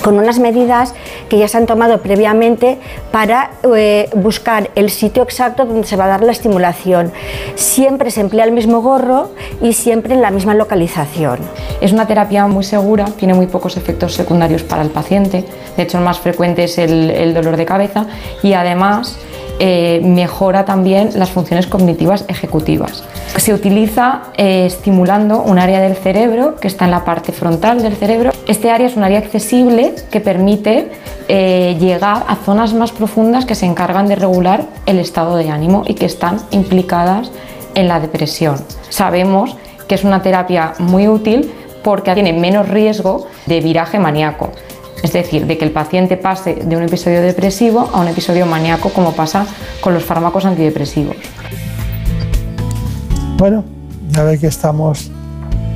con unas medidas que ya se han tomado previamente para eh, buscar el sitio exacto donde se va a dar la estimulación. Siempre se emplea el mismo gorro y siempre en la misma localización. Es una terapia muy segura, tiene muy pocos efectos secundarios para el paciente, de hecho el más frecuente es el, el dolor de cabeza y además eh, mejora también las funciones cognitivas ejecutivas. Se utiliza eh, estimulando un área del cerebro que está en la parte frontal del cerebro. Este área es un área accesible que permite eh, llegar a zonas más profundas que se encargan de regular el estado de ánimo y que están implicadas en la depresión. Sabemos que es una terapia muy útil porque tiene menos riesgo de viraje maníaco. Es decir, de que el paciente pase de un episodio depresivo a un episodio maníaco como pasa con los fármacos antidepresivos. Bueno, ya ve que estamos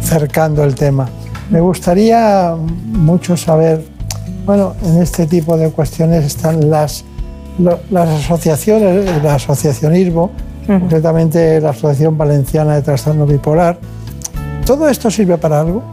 cercando el tema. Me gustaría mucho saber Bueno, en este tipo de cuestiones están las, asociaciones, el asociacionismo, concretamente la Asociación Valenciana de Trastorno Bipolar. ¿Todo esto sirve para algo?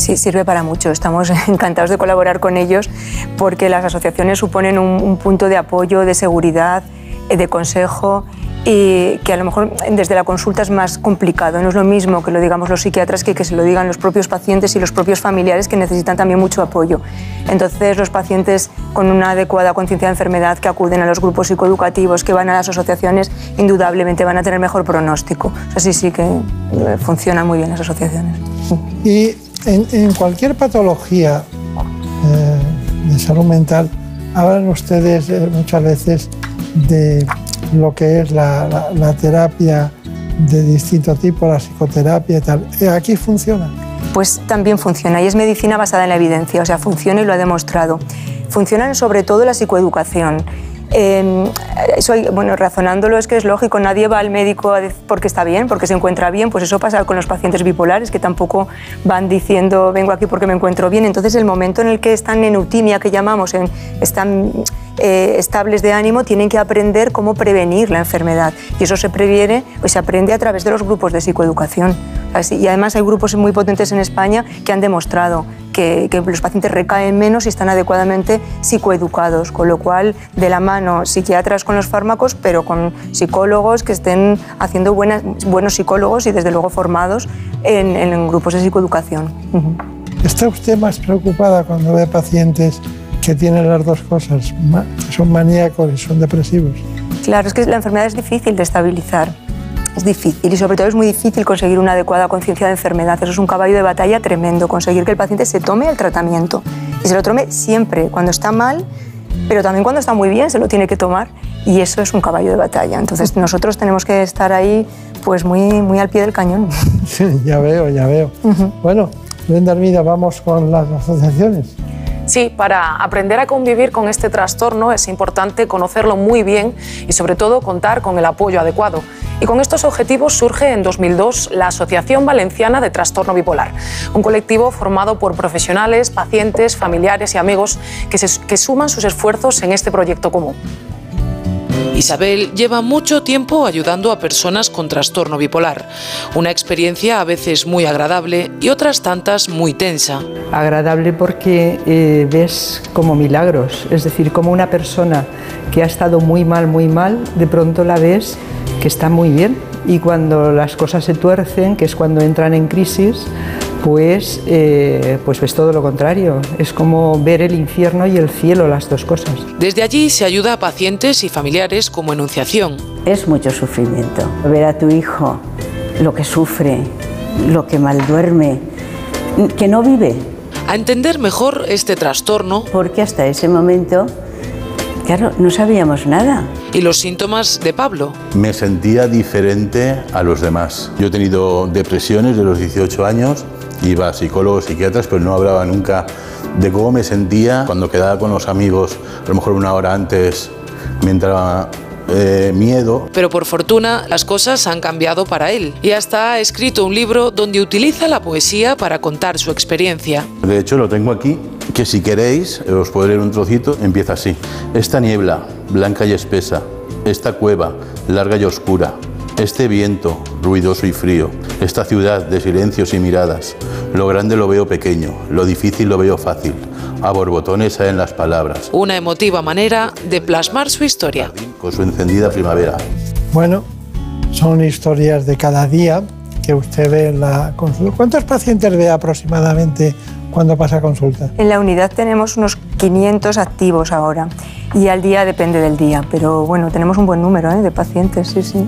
Sí, sirve para mucho. Estamos [laughs] encantados de colaborar con ellos porque las asociaciones suponen un, un punto de apoyo, de seguridad, eh, de consejo y que a lo mejor desde la consulta es más complicado. No es lo mismo que lo digamos los psiquiatras que que se lo digan los propios pacientes y los propios familiares que necesitan también mucho apoyo. Entonces los pacientes con una adecuada conciencia de enfermedad que acuden a los grupos psicoeducativos, que van a las asociaciones, indudablemente van a tener mejor pronóstico. O sea, sí, sí que eh, funcionan muy bien las asociaciones. Y en, cualquier patología eh, de salud mental, hablan ustedes eh, muchas veces de lo que es la terapia de distinto tipo, la psicoterapia y tal. Eh, ¿Aquí funciona? pues también funciona y es medicina basada en la evidencia, o sea, funciona y lo ha demostrado. Funcionan sobre todo la psicoeducación. Eh, eso, bueno, razonándolo es que es lógico, nadie va al médico porque está bien, porque se encuentra bien, pues eso pasa con los pacientes bipolares que tampoco van diciendo vengo aquí porque me encuentro bien. Entonces el momento en el que están en eutimia, que llamamos, en- están eh, estables de ánimo, tienen que aprender cómo prevenir la enfermedad y eso se previene, pues se aprende a través de los grupos de psicoeducación. Así- y además hay grupos muy potentes en España que han demostrado que, los pacientes recaen menos y están adecuadamente psicoeducados, con lo cual de la mano psiquiatras con los fármacos, pero con psicólogos que estén haciendo buenas, buenos psicólogos y desde luego formados en, grupos de psicoeducación. ¿Está usted más preocupada cuando ve pacientes que tienen las dos cosas, son maníacos y son depresivos? Claro, es que la enfermedad es difícil de estabilizar. Es difícil y sobre todo es muy difícil conseguir una adecuada conciencia de enfermedad. Eso es un caballo de batalla tremendo, conseguir que el paciente se tome el tratamiento y se lo tome siempre, cuando está mal, pero también cuando está muy bien se lo tiene que tomar y eso es un caballo de batalla. Entonces nosotros tenemos que estar ahí pues muy, muy al pie del cañón. Sí, [laughs] ya veo, ya veo. Bueno, Brenda Armida, vamos con las asociaciones. Sí, para aprender a convivir con este trastorno es importante conocerlo muy bien y sobre todo contar con el apoyo adecuado. Y con estos objetivos surge en 2002 la Asociación Valenciana de Trastorno Bipolar, un colectivo formado por profesionales, pacientes, familiares y amigos que, se- suman sus esfuerzos en este proyecto común. Isabel lleva mucho tiempo ayudando a personas con trastorno bipolar, una experiencia a veces muy agradable y otras tantas muy tensa. agradable porque eh, ves como milagros, es decir, como una persona que ha estado muy mal, muy mal, de pronto la ves que está muy bien y cuando las cosas se tuercen, que es cuando entran en crisis, pues, eh, pues ves todo lo contrario, es como ver el infierno y el cielo, las dos cosas. Desde allí se ayuda a pacientes y familiares como enunciación. Es mucho sufrimiento. Ver a tu hijo lo que sufre, lo que mal duerme, que no vive. A entender mejor este trastorno. Porque hasta ese momento, claro, no sabíamos nada. Y los síntomas de Pablo. Me sentía diferente a los demás. Yo he tenido depresiones de los 18 años, iba a psicólogos, psiquiatras, pero no hablaba nunca de cómo me sentía cuando quedaba con los amigos, a lo mejor una hora antes me entraba eh, miedo. Pero por fortuna las cosas han cambiado para él. Y hasta ha escrito un libro donde utiliza la poesía para contar su experiencia. De hecho, lo tengo aquí, que si queréis, os puedo leer un trocito, empieza así. Esta niebla, blanca y espesa, esta cueva, larga y oscura, este viento, ruidoso y frío, esta ciudad de silencios y miradas, lo grande lo veo pequeño, lo difícil lo veo fácil, a borbotones en las palabras, Una emotiva manera de plasmar su historia. con su encendida primavera. Bueno, son historias de cada día que usted ve en la consulta. ¿Cuántos pacientes ve aproximadamente cuando pasa a consulta? En la unidad tenemos unos 500 activos ahora y al día depende del día, pero bueno, tenemos un buen número ¿eh? de pacientes, sí, sí.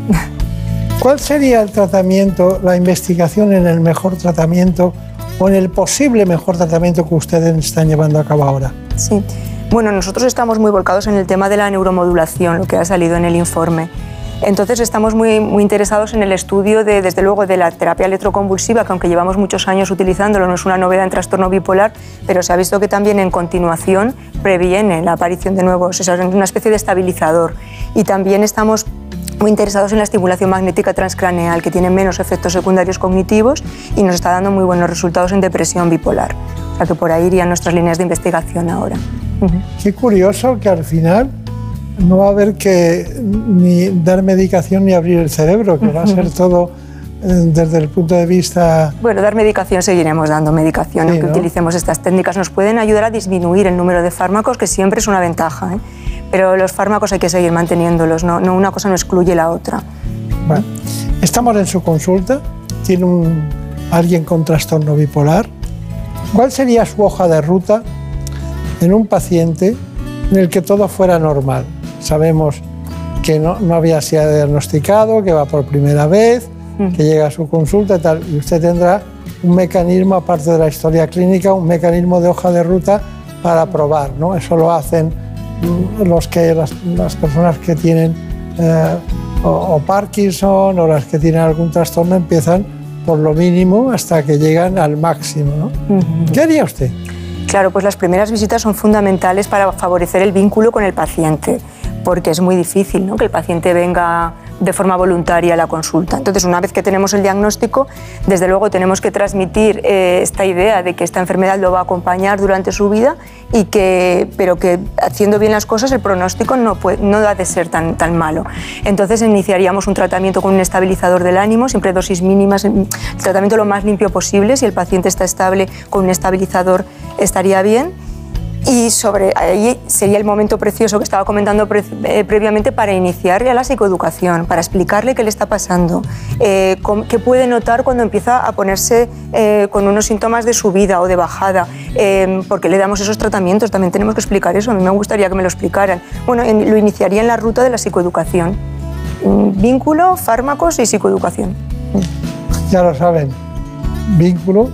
¿Cuál sería el tratamiento, la investigación en el mejor tratamiento en el posible mejor tratamiento que ustedes están llevando a cabo ahora? Sí. Bueno, nosotros estamos muy volcados en el tema de la neuromodulación, lo que ha salido en el informe. Entonces estamos muy, muy interesados en el estudio de, desde luego, de la terapia electroconvulsiva, que aunque llevamos muchos años utilizándolo, no es una novedad en trastorno bipolar, pero se ha visto que también en continuación previene la aparición de nuevos, es una especie de estabilizador. Y también estamos muy interesados en la estimulación magnética transcraneal, que tiene menos efectos secundarios cognitivos y nos está dando muy buenos resultados en depresión bipolar. O sea que por ahí irían nuestras líneas de investigación ahora. Qué curioso que al final no va a haber que ni dar medicación ni abrir el cerebro, que va a ser todo eh, desde el punto de vista... Bueno, dar medicación seguiremos dando medicación, aunque utilicemos estas técnicas. Nos pueden ayudar a disminuir el número de fármacos, que siempre es una ventaja. ¿eh? Pero los fármacos hay que seguir manteniéndolos, no, no una cosa no excluye la otra. Bueno, estamos en su consulta, tiene un, alguien con trastorno bipolar. ¿Cuál sería su hoja de ruta en un paciente en el que todo fuera normal? Sabemos que no, no había sido diagnosticado, que va por primera vez, que llega a su consulta y tal, y usted tendrá un mecanismo, aparte de la historia clínica, un mecanismo de hoja de ruta para probar, ¿no? Eso lo hacen los que, las, las personas que tienen eh, o, o, Parkinson o las que tienen algún trastorno empiezan por lo mínimo hasta que llegan al máximo. ¿no? ¿Qué haría usted? Claro, pues las primeras visitas son fundamentales para favorecer el vínculo con el paciente, porque es muy difícil ¿no? que el paciente venga de forma voluntaria la consulta. Entonces, una vez que tenemos el diagnóstico, desde luego tenemos que transmitir eh, esta idea de que esta enfermedad lo va a acompañar durante su vida, y que, pero que haciendo bien las cosas el pronóstico no, puede, no ha de ser tan, tan malo. Entonces, iniciaríamos un tratamiento con un estabilizador del ánimo, siempre dosis mínimas, el tratamiento lo más limpio posible. Si el paciente está estable con un estabilizador, estaría bien y sobre ahí sería el momento precioso que estaba comentando pre, eh, previamente para iniciar ya la psicoeducación, para explicarle qué le está pasando, eh, qué puede notar cuando empieza a ponerse eh, con unos síntomas de subida o de bajada, eh, porque le damos esos tratamientos, también tenemos que explicar eso, a mí me gustaría que me lo explicaran. Bueno, en, lo iniciaría en la ruta de la psicoeducación, vínculo, fármacos y psicoeducación. Ya lo saben, vínculo,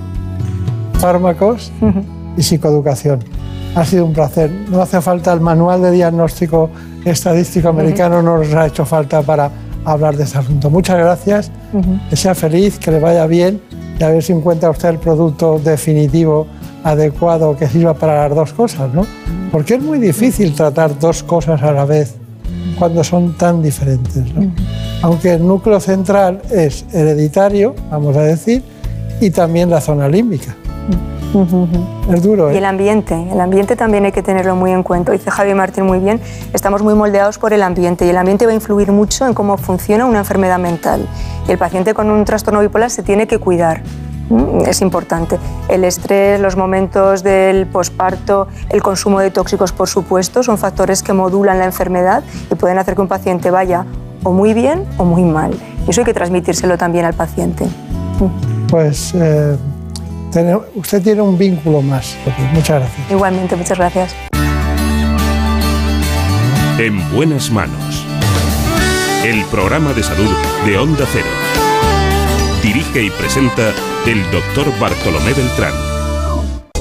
fármacos uh -huh. y psicoeducación. Ha sido un placer. No hace falta el manual de diagnóstico estadístico americano, no nos ha hecho falta para hablar de este asunto. Muchas gracias, uh -huh. que sea feliz, que le vaya bien y a ver si encuentra usted el producto definitivo adecuado que sirva para las dos cosas, ¿no? Porque es muy difícil tratar dos cosas a la vez cuando son tan diferentes, ¿no? Aunque el núcleo central es hereditario, vamos a decir, y también la zona límbica. Uh -huh. Es duro. ¿eh? Y el ambiente, el ambiente también hay que tenerlo muy en cuenta. Dice Javi Martín muy bien, estamos muy moldeados por el ambiente y el ambiente va a influir mucho en cómo funciona una enfermedad mental. Y el paciente con un trastorno bipolar se tiene que cuidar. Es importante. El estrés, los momentos del posparto, el consumo de tóxicos, por supuesto, son factores que modulan la enfermedad y pueden hacer que un paciente vaya o muy bien o muy mal. Y eso hay que transmitírselo también al paciente. Pues eh, usted tiene un vínculo más. Muchas gracias. Igualmente, muchas gracias. En buenas manos. El programa de salud de Onda Cero. Dirige y presenta el doctor Bartolomé Beltrán.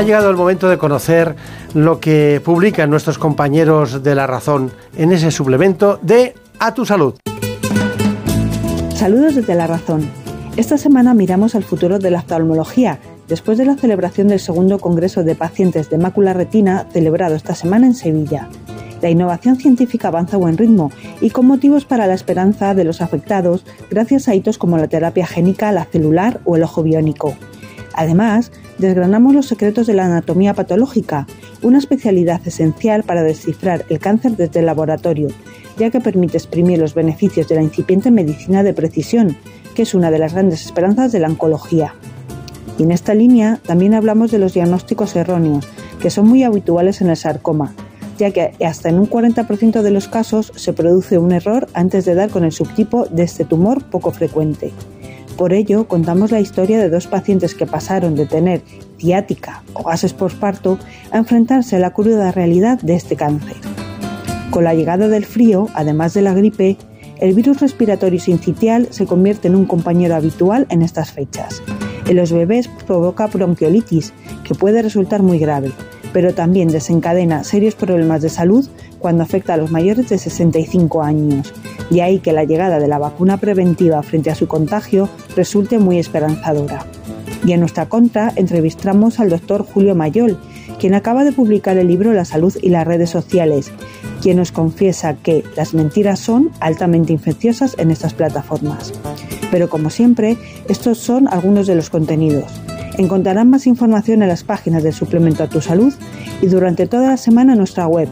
Ha llegado el momento de conocer lo que publican nuestros compañeros de La Razón en ese suplemento de A tu Salud. Saludos desde La Razón. Esta semana miramos al futuro de la oftalmología, después de la celebración del segundo Congreso de Pacientes de Mácula Retina celebrado esta semana en Sevilla. La innovación científica avanza a buen ritmo y con motivos para la esperanza de los afectados gracias a hitos como la terapia génica, la celular o el ojo biónico. Además, desgranamos los secretos de la anatomía patológica, una especialidad esencial para descifrar el cáncer desde el laboratorio, ya que permite exprimir los beneficios de la incipiente medicina de precisión, que es una de las grandes esperanzas de la oncología. Y en esta línea también hablamos de los diagnósticos erróneos, que son muy habituales en el sarcoma, ya que hasta en un 40% de los casos se produce un error antes de dar con el subtipo de este tumor poco frecuente. Por ello, contamos la historia de dos pacientes que pasaron de tener ciática o gases postparto a enfrentarse a la cruda realidad de este cáncer. Con la llegada del frío, además de la gripe, el virus respiratorio sincitial se convierte en un compañero habitual en estas fechas. En los bebés provoca bronquiolitis, que puede resultar muy grave, pero también desencadena serios problemas de salud cuando afecta a los mayores de 65 años. De ahí que la llegada de la vacuna preventiva frente a su contagio resulte muy esperanzadora. Y en nuestra contra entrevistamos al doctor Julio Mayol, quien acaba de publicar el libro La salud y las redes sociales, quien nos confiesa que las mentiras son altamente infecciosas en estas plataformas. Pero como siempre, estos son algunos de los contenidos. Encontrarán más información en las páginas del suplemento a tu salud y durante toda la semana en nuestra web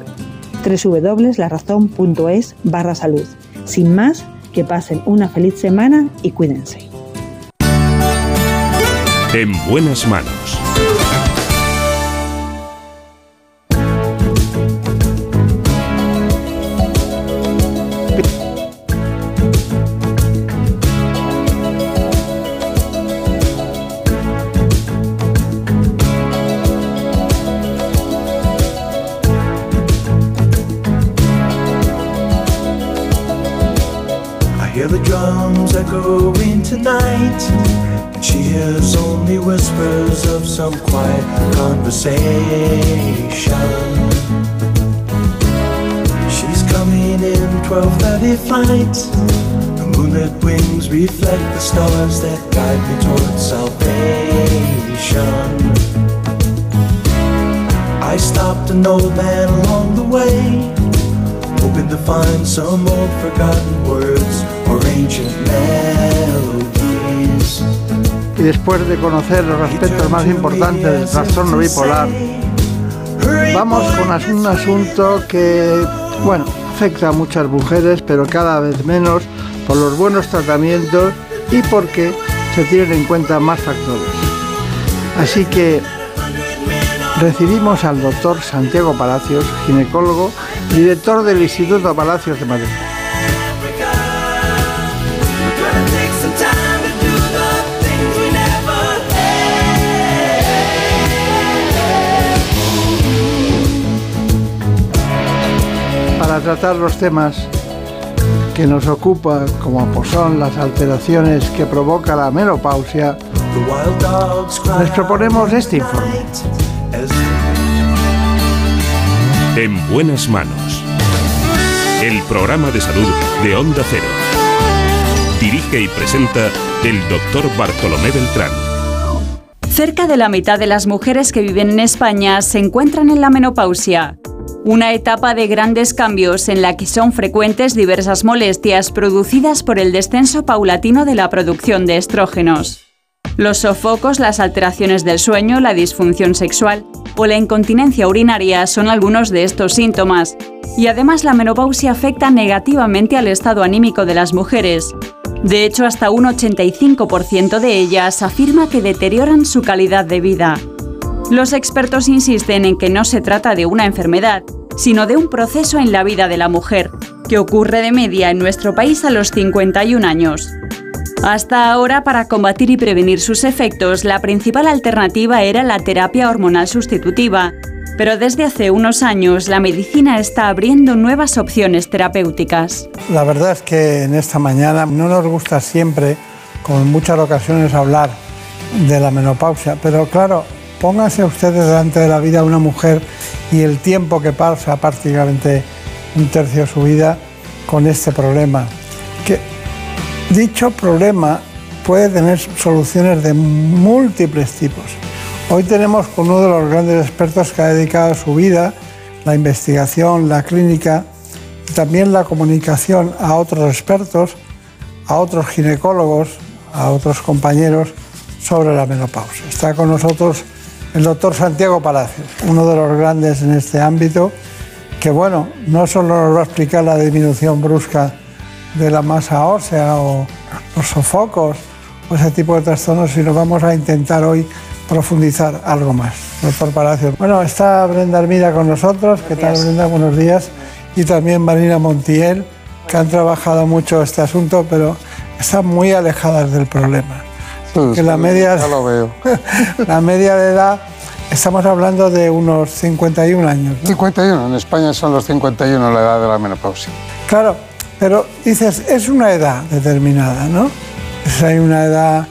www.larazón.es barra salud. Sin más, que pasen una feliz semana y cuídense. En buenas manos. Stars that guide me towards salvation. I stopped an old man along the way, hoping to find some old forgotten words or ancient melodies. Y después de conocer los aspectos más importantes del trastorno bipolar, vamos con un asunto que, bueno, afecta a muchas mujeres, pero cada vez menos por los buenos tratamientos y porque se tienen en cuenta más factores. Así que recibimos al doctor Santiago Palacios, ginecólogo, director del Instituto Palacios de Madrid. Para tratar los temas que nos ocupan, como pues son las alteraciones que provoca la menopausia, les proponemos este informe. En buenas manos. El programa de salud de Onda Cero. Dirige y presenta el doctor Bartolomé Beltrán. Cerca de la mitad de las mujeres que viven en España se encuentran en la menopausia, una etapa de grandes cambios en la que son frecuentes diversas molestias producidas por el descenso paulatino de la producción de estrógenos. Los sofocos, las alteraciones del sueño, la disfunción sexual o la incontinencia urinaria son algunos de estos síntomas. Y además la menopausia afecta negativamente al estado anímico de las mujeres. De hecho, hasta un 85% de ellas afirma que deterioran su calidad de vida. Los expertos insisten en que no se trata de una enfermedad, sino de un proceso en la vida de la mujer, que ocurre de media en nuestro país a los 51 años. Hasta ahora, para combatir y prevenir sus efectos, la principal alternativa era la terapia hormonal sustitutiva, pero desde hace unos años la medicina está abriendo nuevas opciones terapéuticas. La verdad es que en esta mañana no nos gusta siempre, como en muchas ocasiones, hablar de la menopausia, pero claro, pónganse ustedes delante de la vida de una mujer y el tiempo que pasa, prácticamente un tercio de su vida, con este problema. Que dicho problema puede tener soluciones de múltiples tipos. Hoy tenemos con uno de los grandes expertos que ha dedicado su vida, la investigación, la clínica y también la comunicación a otros expertos, a otros ginecólogos, a otros compañeros sobre la menopausia. Está con nosotros el doctor Santiago Palacios, uno de los grandes en este ámbito, que bueno, no solo nos va a explicar la disminución brusca de la masa ósea o los sofocos o ese tipo de trastornos, sino vamos a intentar hoy profundizar algo más. Doctor Palacios. Bueno, está Brenda Armida con nosotros. ¿Qué tal, Brenda? Buenos días. Y también Marina Montiel, que han trabajado mucho este asunto, pero están muy alejadas del problema. Que la media, ya lo veo. [laughs] la media de edad, estamos hablando de unos 51 años. ¿no? 51, en España son los 51 la edad de la menopausia. Claro, pero dices, es una edad determinada, ¿no? Es hay una edad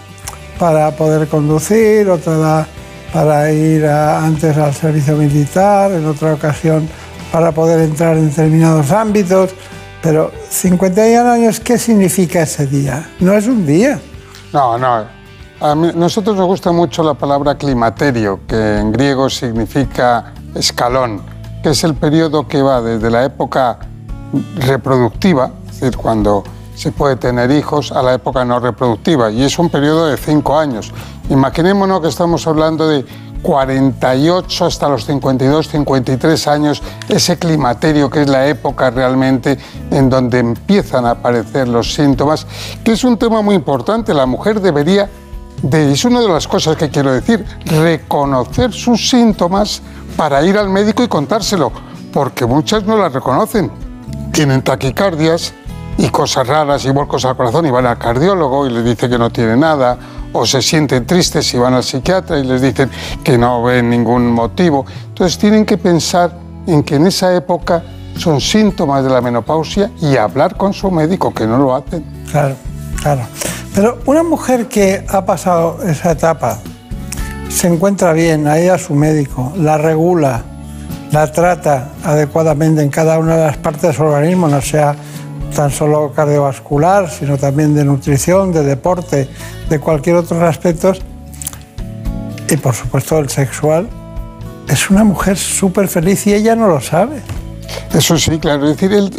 para poder conducir, otra edad para ir a- antes al servicio militar, en otra ocasión para poder entrar en determinados ámbitos. Pero 51 años, ¿qué significa ese día? No es un día. No, no. A mí- nosotros nos gusta mucho la palabra climaterio, que en griego significa escalón, que es el periodo que va desde la época reproductiva, es decir, cuando se puede tener hijos, a la época no reproductiva, y es un periodo de cinco años. Imaginémonos que estamos hablando de 48 hasta los 52, 53 años, ese climaterio que es la época realmente en donde empiezan a aparecer los síntomas, que es un tema muy importante. La mujer debería, de, es una de las cosas que quiero decir, reconocer sus síntomas para ir al médico y contárselo, porque muchas no las reconocen. Tienen taquicardias y cosas raras y vuelcos al corazón y van al cardiólogo y les dice que no tiene nada, o se sienten tristes y van al psiquiatra y les dicen que no ven ningún motivo. Entonces tienen que pensar en que en esa época son síntomas de la menopausia y hablar con su médico, que no lo hacen. Claro, claro. Pero una mujer que ha pasado esa etapa, se encuentra bien, ido a su médico, la regula, la trata adecuadamente en cada una de las partes de su organismo, no sea tan solo cardiovascular, sino también de nutrición, de deporte, de cualquier otro aspecto, y por supuesto el sexual, es una mujer súper feliz y ella no lo sabe. Eso sí, claro. Es decir,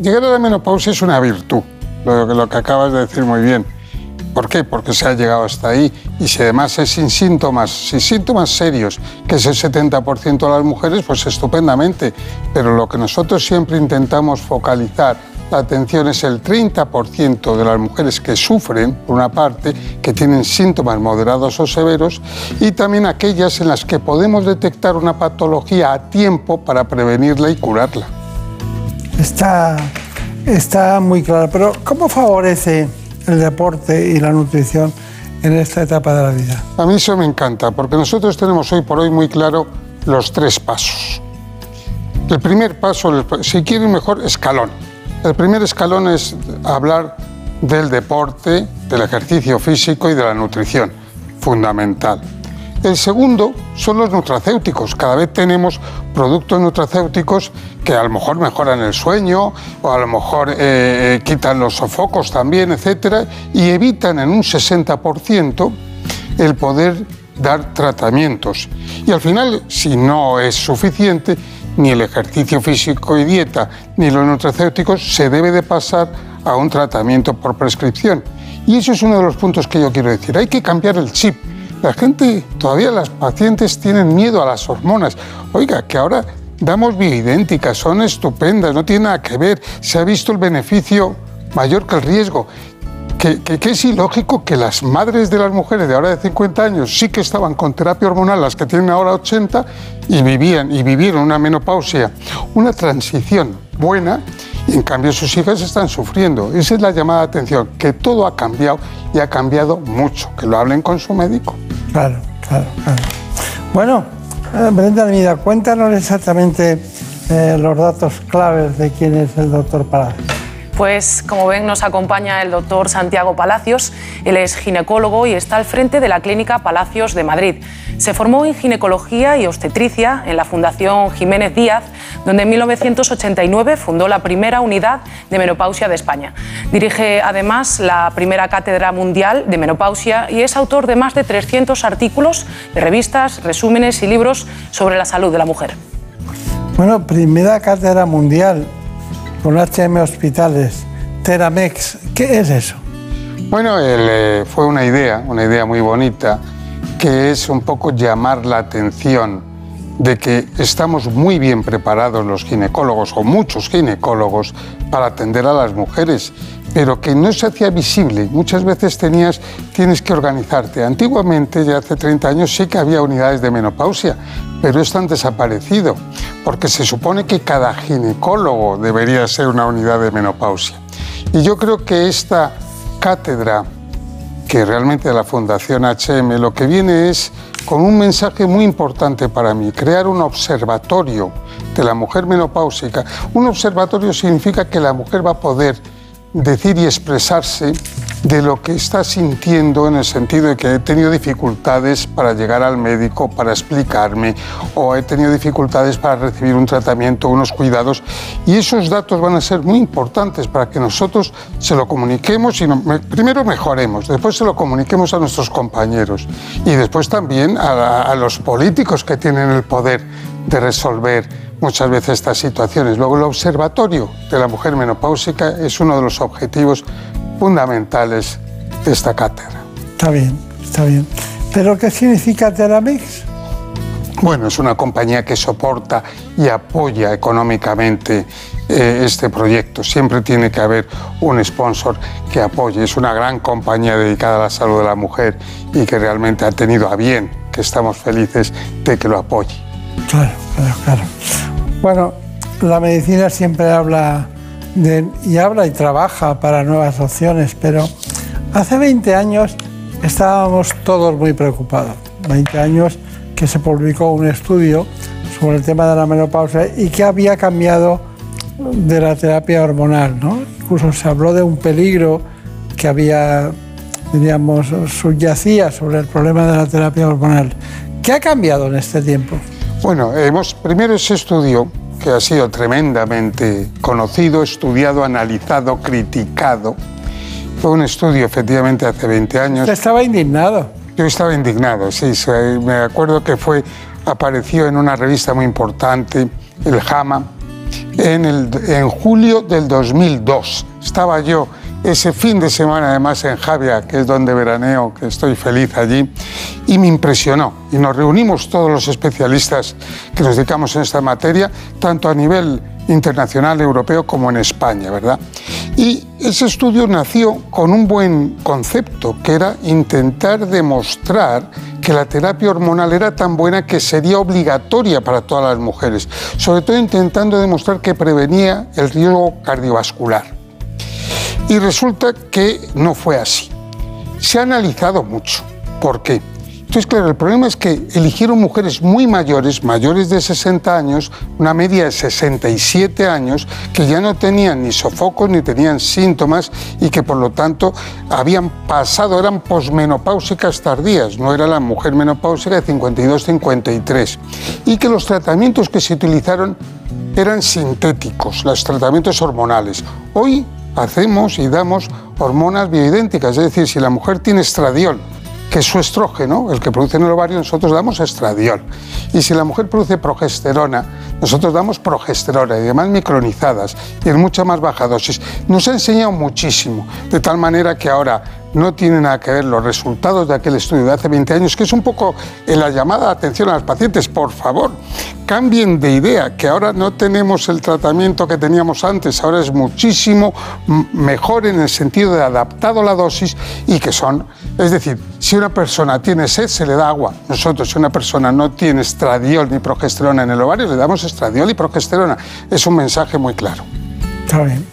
llegar a la menopausia es una virtud, lo, lo que acabas de decir muy bien. ¿Por qué? Porque se ha llegado hasta ahí y si además es sin síntomas, sin síntomas serios, que es el 70% de las mujeres, pues estupendamente. Pero lo que nosotros siempre intentamos focalizar la atención es el 30% de las mujeres que sufren, por una parte, que tienen síntomas moderados o severos, y también aquellas en las que podemos detectar una patología a tiempo para prevenirla y curarla. Está, está muy claro. Pero ¿cómo favorece el deporte y la nutrición en esta etapa de la vida? A mí eso me encanta, porque nosotros tenemos hoy por hoy muy claro los tres pasos. El primer paso, si quieren mejor, escalón. El primer escalón es hablar del deporte, del ejercicio físico y de la nutrición, fundamental. El segundo son los nutracéuticos. Cada vez tenemos productos nutracéuticos que a lo mejor mejoran el sueño o a lo mejor eh, eh, quitan los sofocos también, etcétera, y evitan en un 60% el poder dar tratamientos. Y al final, si no es suficiente, ni el ejercicio físico y dieta, ni los nutracéuticos, se debe de pasar a un tratamiento por prescripción. Y eso es uno de los puntos que yo quiero decir. Hay que cambiar el chip. La gente, todavía las pacientes tienen miedo a las hormonas. Oiga, que ahora damos bioidénticas, son estupendas, no tiene nada que ver. Se ha visto el beneficio mayor que el riesgo. Que, es ilógico que las madres de las mujeres de ahora de 50 años sí que estaban con terapia hormonal, las que tienen ahora 80, y vivían y vivieron una menopausia, una transición buena, y en cambio sus hijas están sufriendo. Esa es la llamada de atención, que todo ha cambiado y ha cambiado mucho, que lo hablen con su médico. Claro, claro, claro. Bueno, eh, Brenda Almida, cuéntanos exactamente eh, los datos claves de quién es el doctor Palacios. Pues como ven nos acompaña el doctor Santiago Palacios. Él es ginecólogo y está al frente de la Clínica Palacios de Madrid. Se formó en ginecología y obstetricia en la Fundación Jiménez Díaz, donde en 1989 fundó la primera unidad de menopausia de España. Dirige además la primera cátedra mundial de menopausia y es autor de más de 300 artículos de revistas, resúmenes y libros sobre la salud de la mujer. Bueno, primera cátedra mundial con HM Hospitales, Teramex, ¿qué es eso? Bueno, eh, fue una idea, una idea muy bonita, que es un poco llamar la atención de que estamos muy bien preparados los ginecólogos o muchos ginecólogos para atender a las mujeres, pero que no se hacía visible. Muchas veces tenías, tienes que organizarte. Antiguamente, ya hace 30 años, sí que había unidades de menopausia, pero están desaparecido, porque se supone que cada ginecólogo debería ser una unidad de menopausia. Y yo creo que esta cátedra que realmente la Fundación HM lo que viene es con un mensaje muy importante para mí, crear un observatorio de la mujer menopáusica. Un observatorio significa que la mujer va a poder decir y expresarse de lo que está sintiendo en el sentido de que he tenido dificultades para llegar al médico, para explicarme, o he tenido dificultades para recibir un tratamiento, unos cuidados. Y esos datos van a ser muy importantes para que nosotros se lo comuniquemos y primero mejoremos, después se lo comuniquemos a nuestros compañeros y después también a, a los políticos que tienen el poder de resolver muchas veces estas situaciones. Luego el observatorio de la mujer menopáusica es uno de los objetivos fundamentales de esta cátedra. Está bien, está bien. ¿Pero qué significa Teramix? Bueno, es una compañía que soporta y apoya económicamente eh, este proyecto. Siempre tiene que haber un sponsor que apoye. Es una gran compañía dedicada a la salud de la mujer y que realmente ha tenido a bien, que estamos felices de que lo apoye. Claro, claro, claro. Bueno, la medicina siempre habla y habla y trabaja para nuevas opciones, pero hace 20 años estábamos todos muy preocupados. 20 años que se publicó un estudio sobre el tema de la menopausia y que había cambiado de la terapia hormonal. Incluso se habló de un peligro que había, diríamos, subyacía sobre el problema de la terapia hormonal. ¿Qué ha cambiado en este tiempo? Bueno, hemos, primero ese estudio que ha sido tremendamente conocido, estudiado, analizado, criticado. Fue un estudio efectivamente hace 20 años. ¿Usted estaba indignado? Yo estaba indignado, sí. Me acuerdo que fue, apareció en una revista muy importante, el JAMA, en, el, en julio del 2002. Estaba yo ese fin de semana además en Javia, que es donde veraneo, que estoy feliz allí, y me impresionó. Y nos reunimos todos los especialistas que nos dedicamos en esta materia, tanto a nivel internacional, europeo, como en España, ¿verdad? Y ese estudio nació con un buen concepto, que era intentar demostrar que la terapia hormonal era tan buena que sería obligatoria para todas las mujeres, sobre todo intentando demostrar que prevenía el riesgo cardiovascular. Y resulta que no fue así. Se ha analizado mucho. ¿Por qué? Entonces, claro, el problema es que eligieron mujeres muy mayores, mayores de 60 años, una media de 67 años, que ya no tenían ni sofocos ni tenían síntomas y que por lo tanto habían pasado, eran posmenopáusicas tardías, no era la mujer menopáusica de 52-53. Y que los tratamientos que se utilizaron eran sintéticos, los tratamientos hormonales. Hoy hacemos y damos hormonas bioidénticas, es decir, si la mujer tiene estradiol, que es su estrógeno, el que produce en el ovario, nosotros damos estradiol. Y si la mujer produce progesterona, nosotros damos progesterona y además micronizadas y en mucha más baja dosis. Nos ha enseñado muchísimo, de tal manera que ahora no tiene nada que ver los resultados de aquel estudio de hace 20 años, que es un poco en la llamada de atención a los pacientes, por favor, cambien de idea, que ahora no tenemos el tratamiento que teníamos antes, ahora es muchísimo mejor en el sentido de adaptado la dosis y que son, es decir, si una persona tiene sed, se le da agua. Nosotros, si una persona no tiene estradiol ni progesterona en el ovario, le damos estradiol y progesterona. Es un mensaje muy claro. Está bien,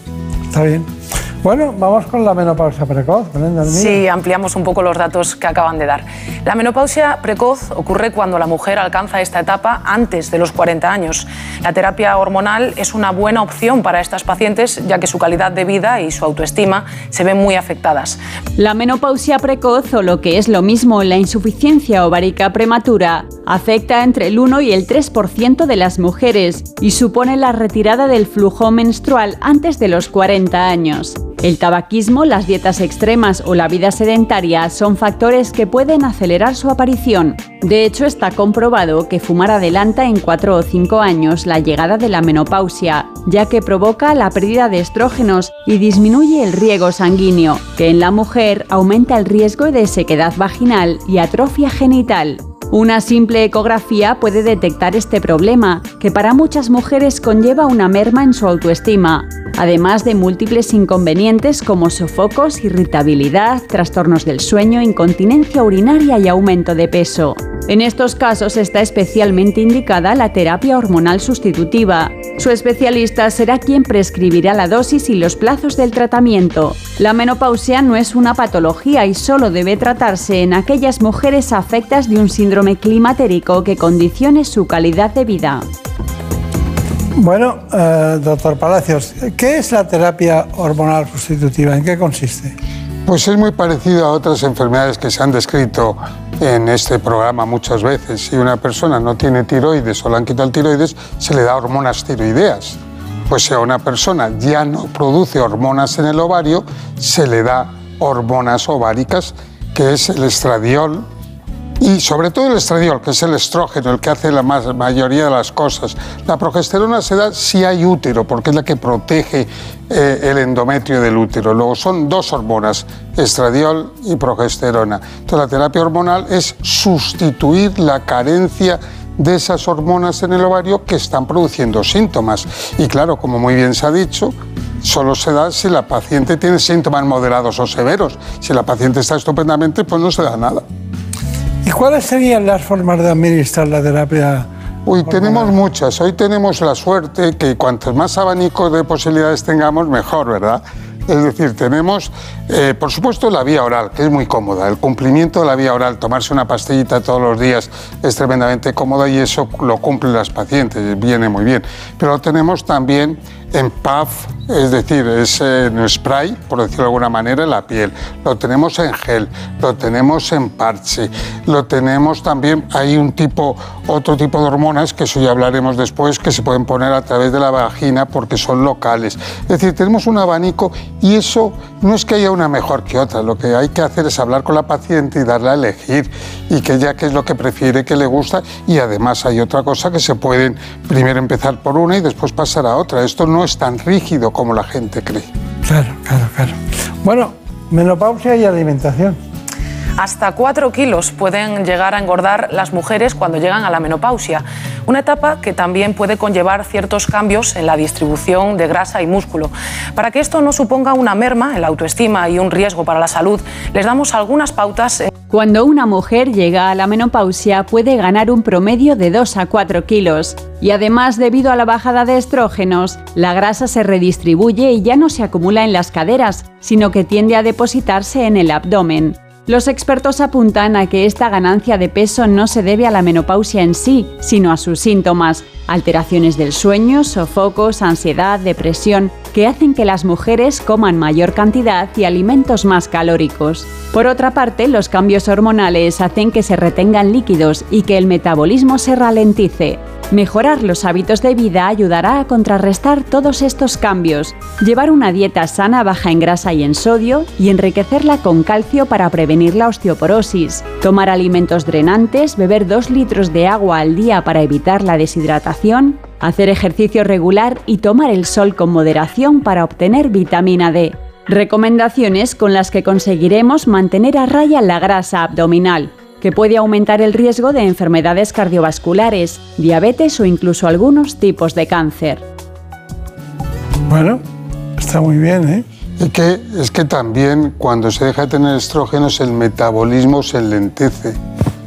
está bien. Bueno, vamos con la menopausia precoz, Sí, ampliamos un poco los datos que acaban de dar. La menopausia precoz ocurre cuando la mujer alcanza esta etapa antes de los 40 años. La terapia hormonal es una buena opción para estas pacientes ya que su calidad de vida y su autoestima se ven muy afectadas. La menopausia precoz o lo que es lo mismo la insuficiencia ovárica prematura afecta entre el 1 y el 3% de las mujeres y supone la retirada del flujo menstrual antes de los 40 años. El tabaquismo, las dietas extremas o la vida sedentaria son factores que pueden acelerar su aparición. De hecho, está comprobado que fumar adelanta en 4 o 5 años la llegada de la menopausia, ya que provoca la pérdida de estrógenos y disminuye el riego sanguíneo, que en la mujer aumenta el riesgo de sequedad vaginal y atrofia genital. Una simple ecografía puede detectar este problema, que para muchas mujeres conlleva una merma en su autoestima, además de múltiples inconvenientes como sofocos, irritabilidad, trastornos del sueño, incontinencia urinaria y aumento de peso. En estos casos está especialmente indicada la terapia hormonal sustitutiva. Su especialista será quien prescribirá la dosis y los plazos del tratamiento. La menopausia no es una patología y solo debe tratarse en aquellas mujeres afectas de un síndrome climatérico que condicione su calidad de vida. Bueno, eh, doctor Palacios, ¿qué es la terapia hormonal sustitutiva? ¿En qué consiste? Pues es muy parecido a otras enfermedades que se han descrito en este programa muchas veces. Si una persona no tiene tiroides o le han quitado el tiroides, se le da hormonas tiroideas. Pues si a una persona ya no produce hormonas en el ovario, se le da hormonas ováricas, que es el estradiol, y sobre todo el estradiol, que es el estrógeno, el que hace la mayoría de las cosas. La progesterona se da si hay útero, porque es la que protege eh, el endometrio del útero. Luego son dos hormonas, estradiol y progesterona. Entonces la terapia hormonal es sustituir la carencia de esas hormonas en el ovario que están produciendo síntomas. Y claro, como muy bien se ha dicho, solo se da si la paciente tiene síntomas moderados o severos. Si la paciente está estupendamente, pues no se da nada. ¿Y cuáles serían las formas de administrar la terapia? Uy, tenemos muchas. Hoy tenemos la suerte que cuantos más abanico de posibilidades tengamos, mejor, ¿verdad? Es decir, tenemos, eh, por supuesto, la vía oral, que es muy cómoda. El cumplimiento de la vía oral, tomarse una pastillita todos los días es tremendamente cómoda y eso lo cumplen las pacientes, viene muy bien. Pero tenemos también en puff, es decir, es en spray, por decirlo de alguna manera, en la piel. Lo tenemos en gel, lo tenemos en parche, lo tenemos también, hay un tipo, otro tipo de hormonas, que eso ya hablaremos después, que se pueden poner a través de la vagina porque son locales. Es decir, tenemos un abanico y eso no es que haya una mejor que otra, lo que hay que hacer es hablar con la paciente y darle a elegir y que ella qué es lo que prefiere, que le gusta y además hay otra cosa que se pueden primero empezar por una y después pasar a otra. Esto no es tan rígido como la gente cree. Claro, claro, claro. Bueno, menopausia y alimentación. Hasta 4 kilos pueden llegar a engordar las mujeres cuando llegan a la menopausia, una etapa que también puede conllevar ciertos cambios en la distribución de grasa y músculo. Para que esto no suponga una merma en la autoestima y un riesgo para la salud, les damos algunas pautas. Cuando una mujer llega a la menopausia puede ganar un promedio de 2 a 4 kilos. Y además, debido a la bajada de estrógenos, la grasa se redistribuye y ya no se acumula en las caderas, sino que tiende a depositarse en el abdomen. Los expertos apuntan a que esta ganancia de peso no se debe a la menopausia en sí, sino a sus síntomas, alteraciones del sueño, sofocos, ansiedad, depresión, que hacen que las mujeres coman mayor cantidad y alimentos más calóricos. Por otra parte, los cambios hormonales hacen que se retengan líquidos y que el metabolismo se ralentice. Mejorar los hábitos de vida ayudará a contrarrestar todos estos cambios, llevar una dieta sana baja en grasa y en sodio y enriquecerla con calcio para prevenir la osteoporosis, tomar alimentos drenantes, beber 2 litros de agua al día para evitar la deshidratación, hacer ejercicio regular y tomar el sol con moderación para obtener vitamina D. Recomendaciones con las que conseguiremos mantener a raya la grasa abdominal que puede aumentar el riesgo de enfermedades cardiovasculares, diabetes o incluso algunos tipos de cáncer. Bueno, está muy bien, ¿eh? Y que es que también cuando se deja de tener estrógenos el metabolismo se enlentece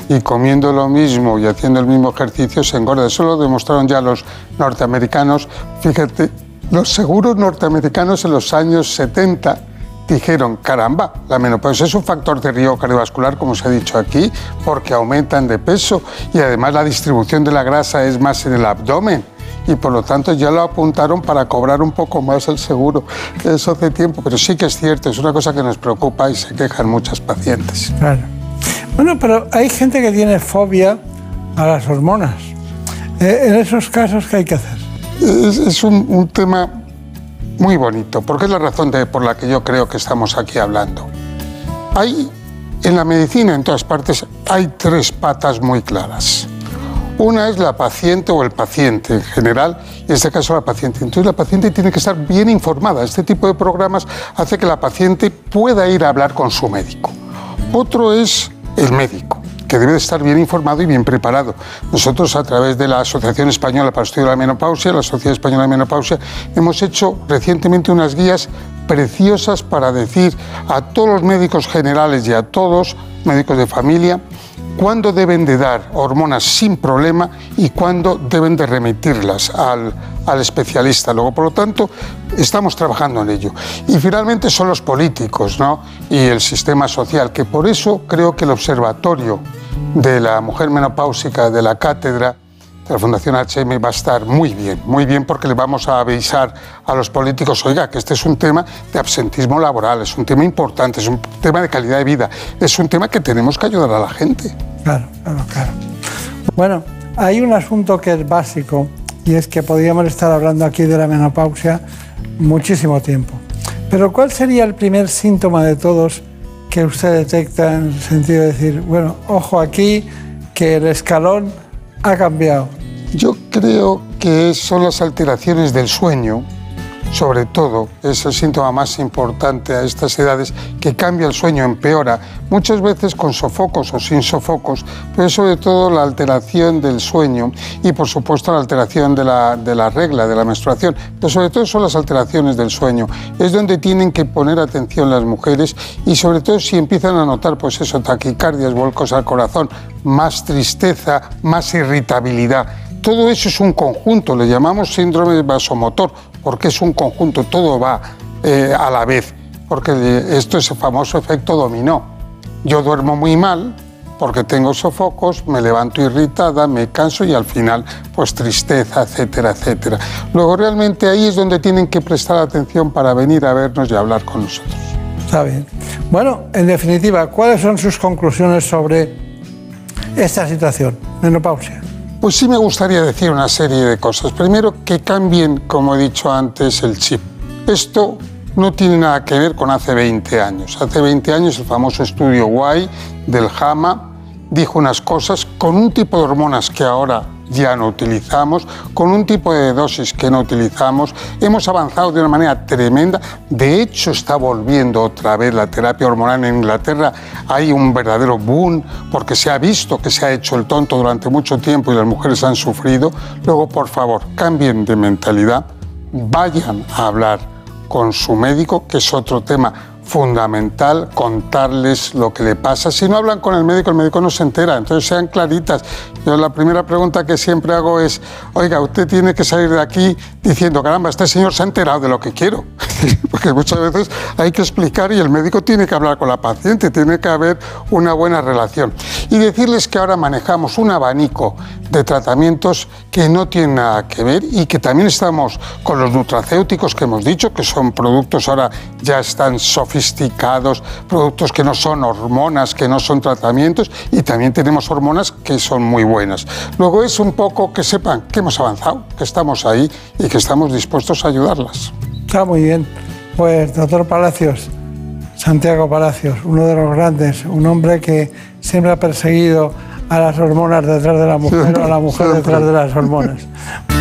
y comiendo lo mismo y haciendo el mismo ejercicio se engorda. Eso lo demostraron ya los norteamericanos. Fíjate, los seguros norteamericanos en los años 70 dijeron, caramba, la menopausia es un factor de riesgo cardiovascular, como se ha dicho aquí, porque aumentan de peso y además la distribución de la grasa es más en el abdomen y por lo tanto ya lo apuntaron para cobrar un poco más el seguro. Eso hace tiempo, pero sí que es cierto, es una cosa que nos preocupa y se quejan muchas pacientes. Claro. Bueno, pero hay gente que tiene fobia a las hormonas. Eh, en esos casos, ¿qué hay que hacer? Es, un, un tema muy bonito, porque es la razón de, por la que yo creo que estamos aquí hablando. Hay, en la medicina, en todas partes, hay tres patas muy claras. Una es la paciente o el paciente en general, en este caso la paciente. Entonces la paciente tiene que estar bien informada. Este tipo de programas hace que la paciente pueda ir a hablar con su médico. Otro es el médico que debe estar bien informado y bien preparado. Nosotros, a través de la Asociación Española para el Estudio de la Menopausia, la Sociedad Española de Menopausia, hemos hecho recientemente unas guías preciosas para decir a todos los médicos generales y a todos, médicos de familia, cuándo deben de dar hormonas sin problema y cuándo deben de remitirlas al, al, especialista. Luego, por lo tanto, estamos trabajando en ello. Y finalmente son los políticos ¿no? y el sistema social, que por eso creo que el observatorio de la mujer menopáusica de la cátedra la Fundación HM va a estar muy bien, muy bien porque le vamos a avisar a los políticos, oiga, que este es un tema de absentismo laboral, es un tema importante, es un tema de calidad de vida, es un tema que tenemos que ayudar a la gente. Claro, claro, claro. Bueno, hay un asunto que es básico y es que podríamos estar hablando aquí de la menopausia muchísimo tiempo. Pero ¿cuál sería el primer síntoma de todos que usted detecta en el sentido de decir, bueno, ojo aquí, que el escalón ha cambiado? Yo creo que son las alteraciones del sueño, sobre todo, es el síntoma más importante a estas edades, que cambia el sueño, empeora, muchas veces con sofocos o sin sofocos, pero sobre todo la alteración del sueño y por supuesto la alteración de la, de la regla, de la menstruación, pero sobre todo son las alteraciones del sueño. Es donde tienen que poner atención las mujeres y sobre todo si empiezan a notar pues eso, taquicardias, vuelcos al corazón, más tristeza, más irritabilidad. Todo eso es un conjunto, le llamamos síndrome vasomotor, porque es un conjunto, todo va eh, a la vez, porque esto es el famoso efecto dominó. Yo duermo muy mal porque tengo sofocos, me levanto irritada, me canso y al final pues tristeza, etcétera, etcétera. Luego realmente ahí es donde tienen que prestar atención para venir a vernos y hablar con nosotros. Está bien. Bueno, en definitiva, ¿cuáles son sus conclusiones sobre esta situación, menopausia? Pues sí me gustaría decir una serie de cosas. Primero, que cambien, como he dicho antes, el chip. Esto no tiene nada que ver con hace 20 años. Hace 20 años el famoso estudio Y del JAMA dijo unas cosas con un tipo de hormonas que ahora ya no utilizamos, con un tipo de dosis que no utilizamos. Hemos avanzado de una manera tremenda. De hecho, está volviendo otra vez la terapia hormonal en Inglaterra. Hay un verdadero boom porque se ha visto que se ha hecho el tonto durante mucho tiempo y las mujeres han sufrido. Luego, por favor, cambien de mentalidad, vayan a hablar con su médico, que es otro tema fundamental contarles lo que le pasa. Si no hablan con el médico, el médico no se entera, entonces sean claritas. Yo la primera pregunta que siempre hago es, oiga, usted tiene que salir de aquí diciendo, caramba, este señor se ha enterado de lo que quiero. [laughs] Porque muchas veces hay que explicar y el médico tiene que hablar con la paciente, tiene que haber una buena relación. Y decirles que ahora manejamos un abanico de tratamientos que no tienen nada que ver y que también estamos con los nutracéuticos que hemos dicho, que son productos ahora ya están sofisticados, productos que no son hormonas, que no son tratamientos y también tenemos hormonas que son muy buenas. Luego es un poco que sepan que hemos avanzado, que estamos ahí y que estamos dispuestos a ayudarlas. Está muy bien. Pues, doctor Palacios, Santiago Palacios, uno de los grandes, un hombre que siempre ha perseguido a las hormonas detrás de la mujer o a la mujer detrás de las hormonas. [laughs]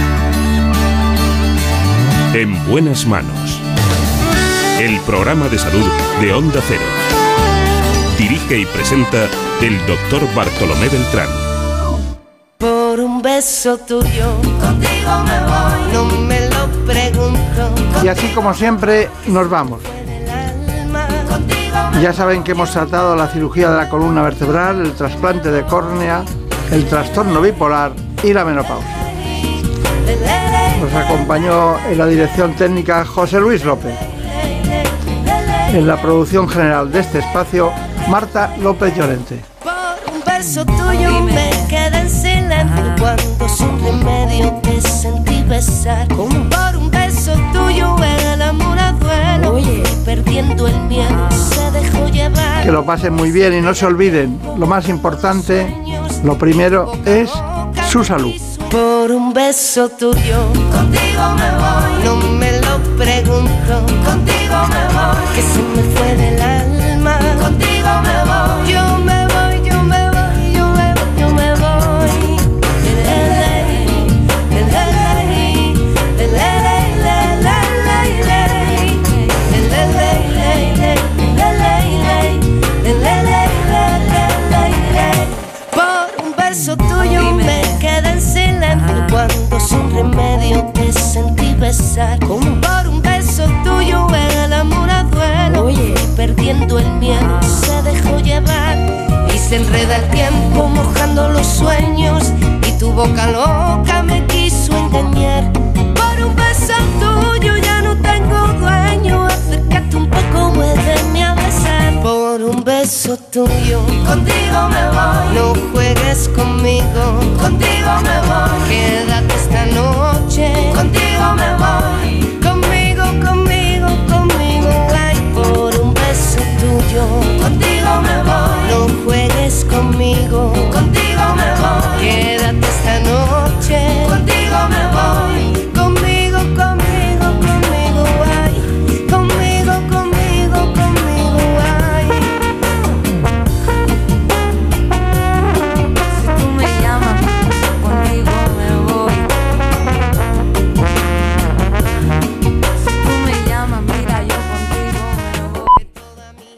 En buenas manos. El programa de salud de Onda Cero. Dirige y presenta el doctor Bartolomé Beltrán. Un beso tuyo, contigo me voy, no me lo pregunto. Y así como siempre, nos vamos. Ya saben que hemos tratado la cirugía de la columna vertebral, el trasplante de córnea, el trastorno bipolar y la menopausia. Nos acompañó en la dirección técnica José Luis López. En la producción general de este espacio, Marta López Llorente. Un beso tuyo me queda en silencio cuando sin remedio te sentí besar. Por un beso tuyo el amor a duelo y perdiendo el miedo se dejó llevar. Que lo pasen muy bien y no se olviden, lo más importante, lo primero es su salud. Por un beso tuyo, contigo me voy, no me lo pregunto, contigo me voy, que se me fue del alma, contigo me voy, sentí besar. Por un beso tuyo el amor a duelo y perdiendo el miedo se dejó llevar y se enreda el tiempo mojando los sueños y tu boca loca me quiso engañar. Por un beso tuyo por un beso tuyo. Contigo me voy. No juegues conmigo. Contigo me voy. Quédate esta noche. Contigo me voy. Conmigo, conmigo, conmigo. Ay, por un beso tuyo. Contigo me voy. No juegues conmigo. Contigo me voy.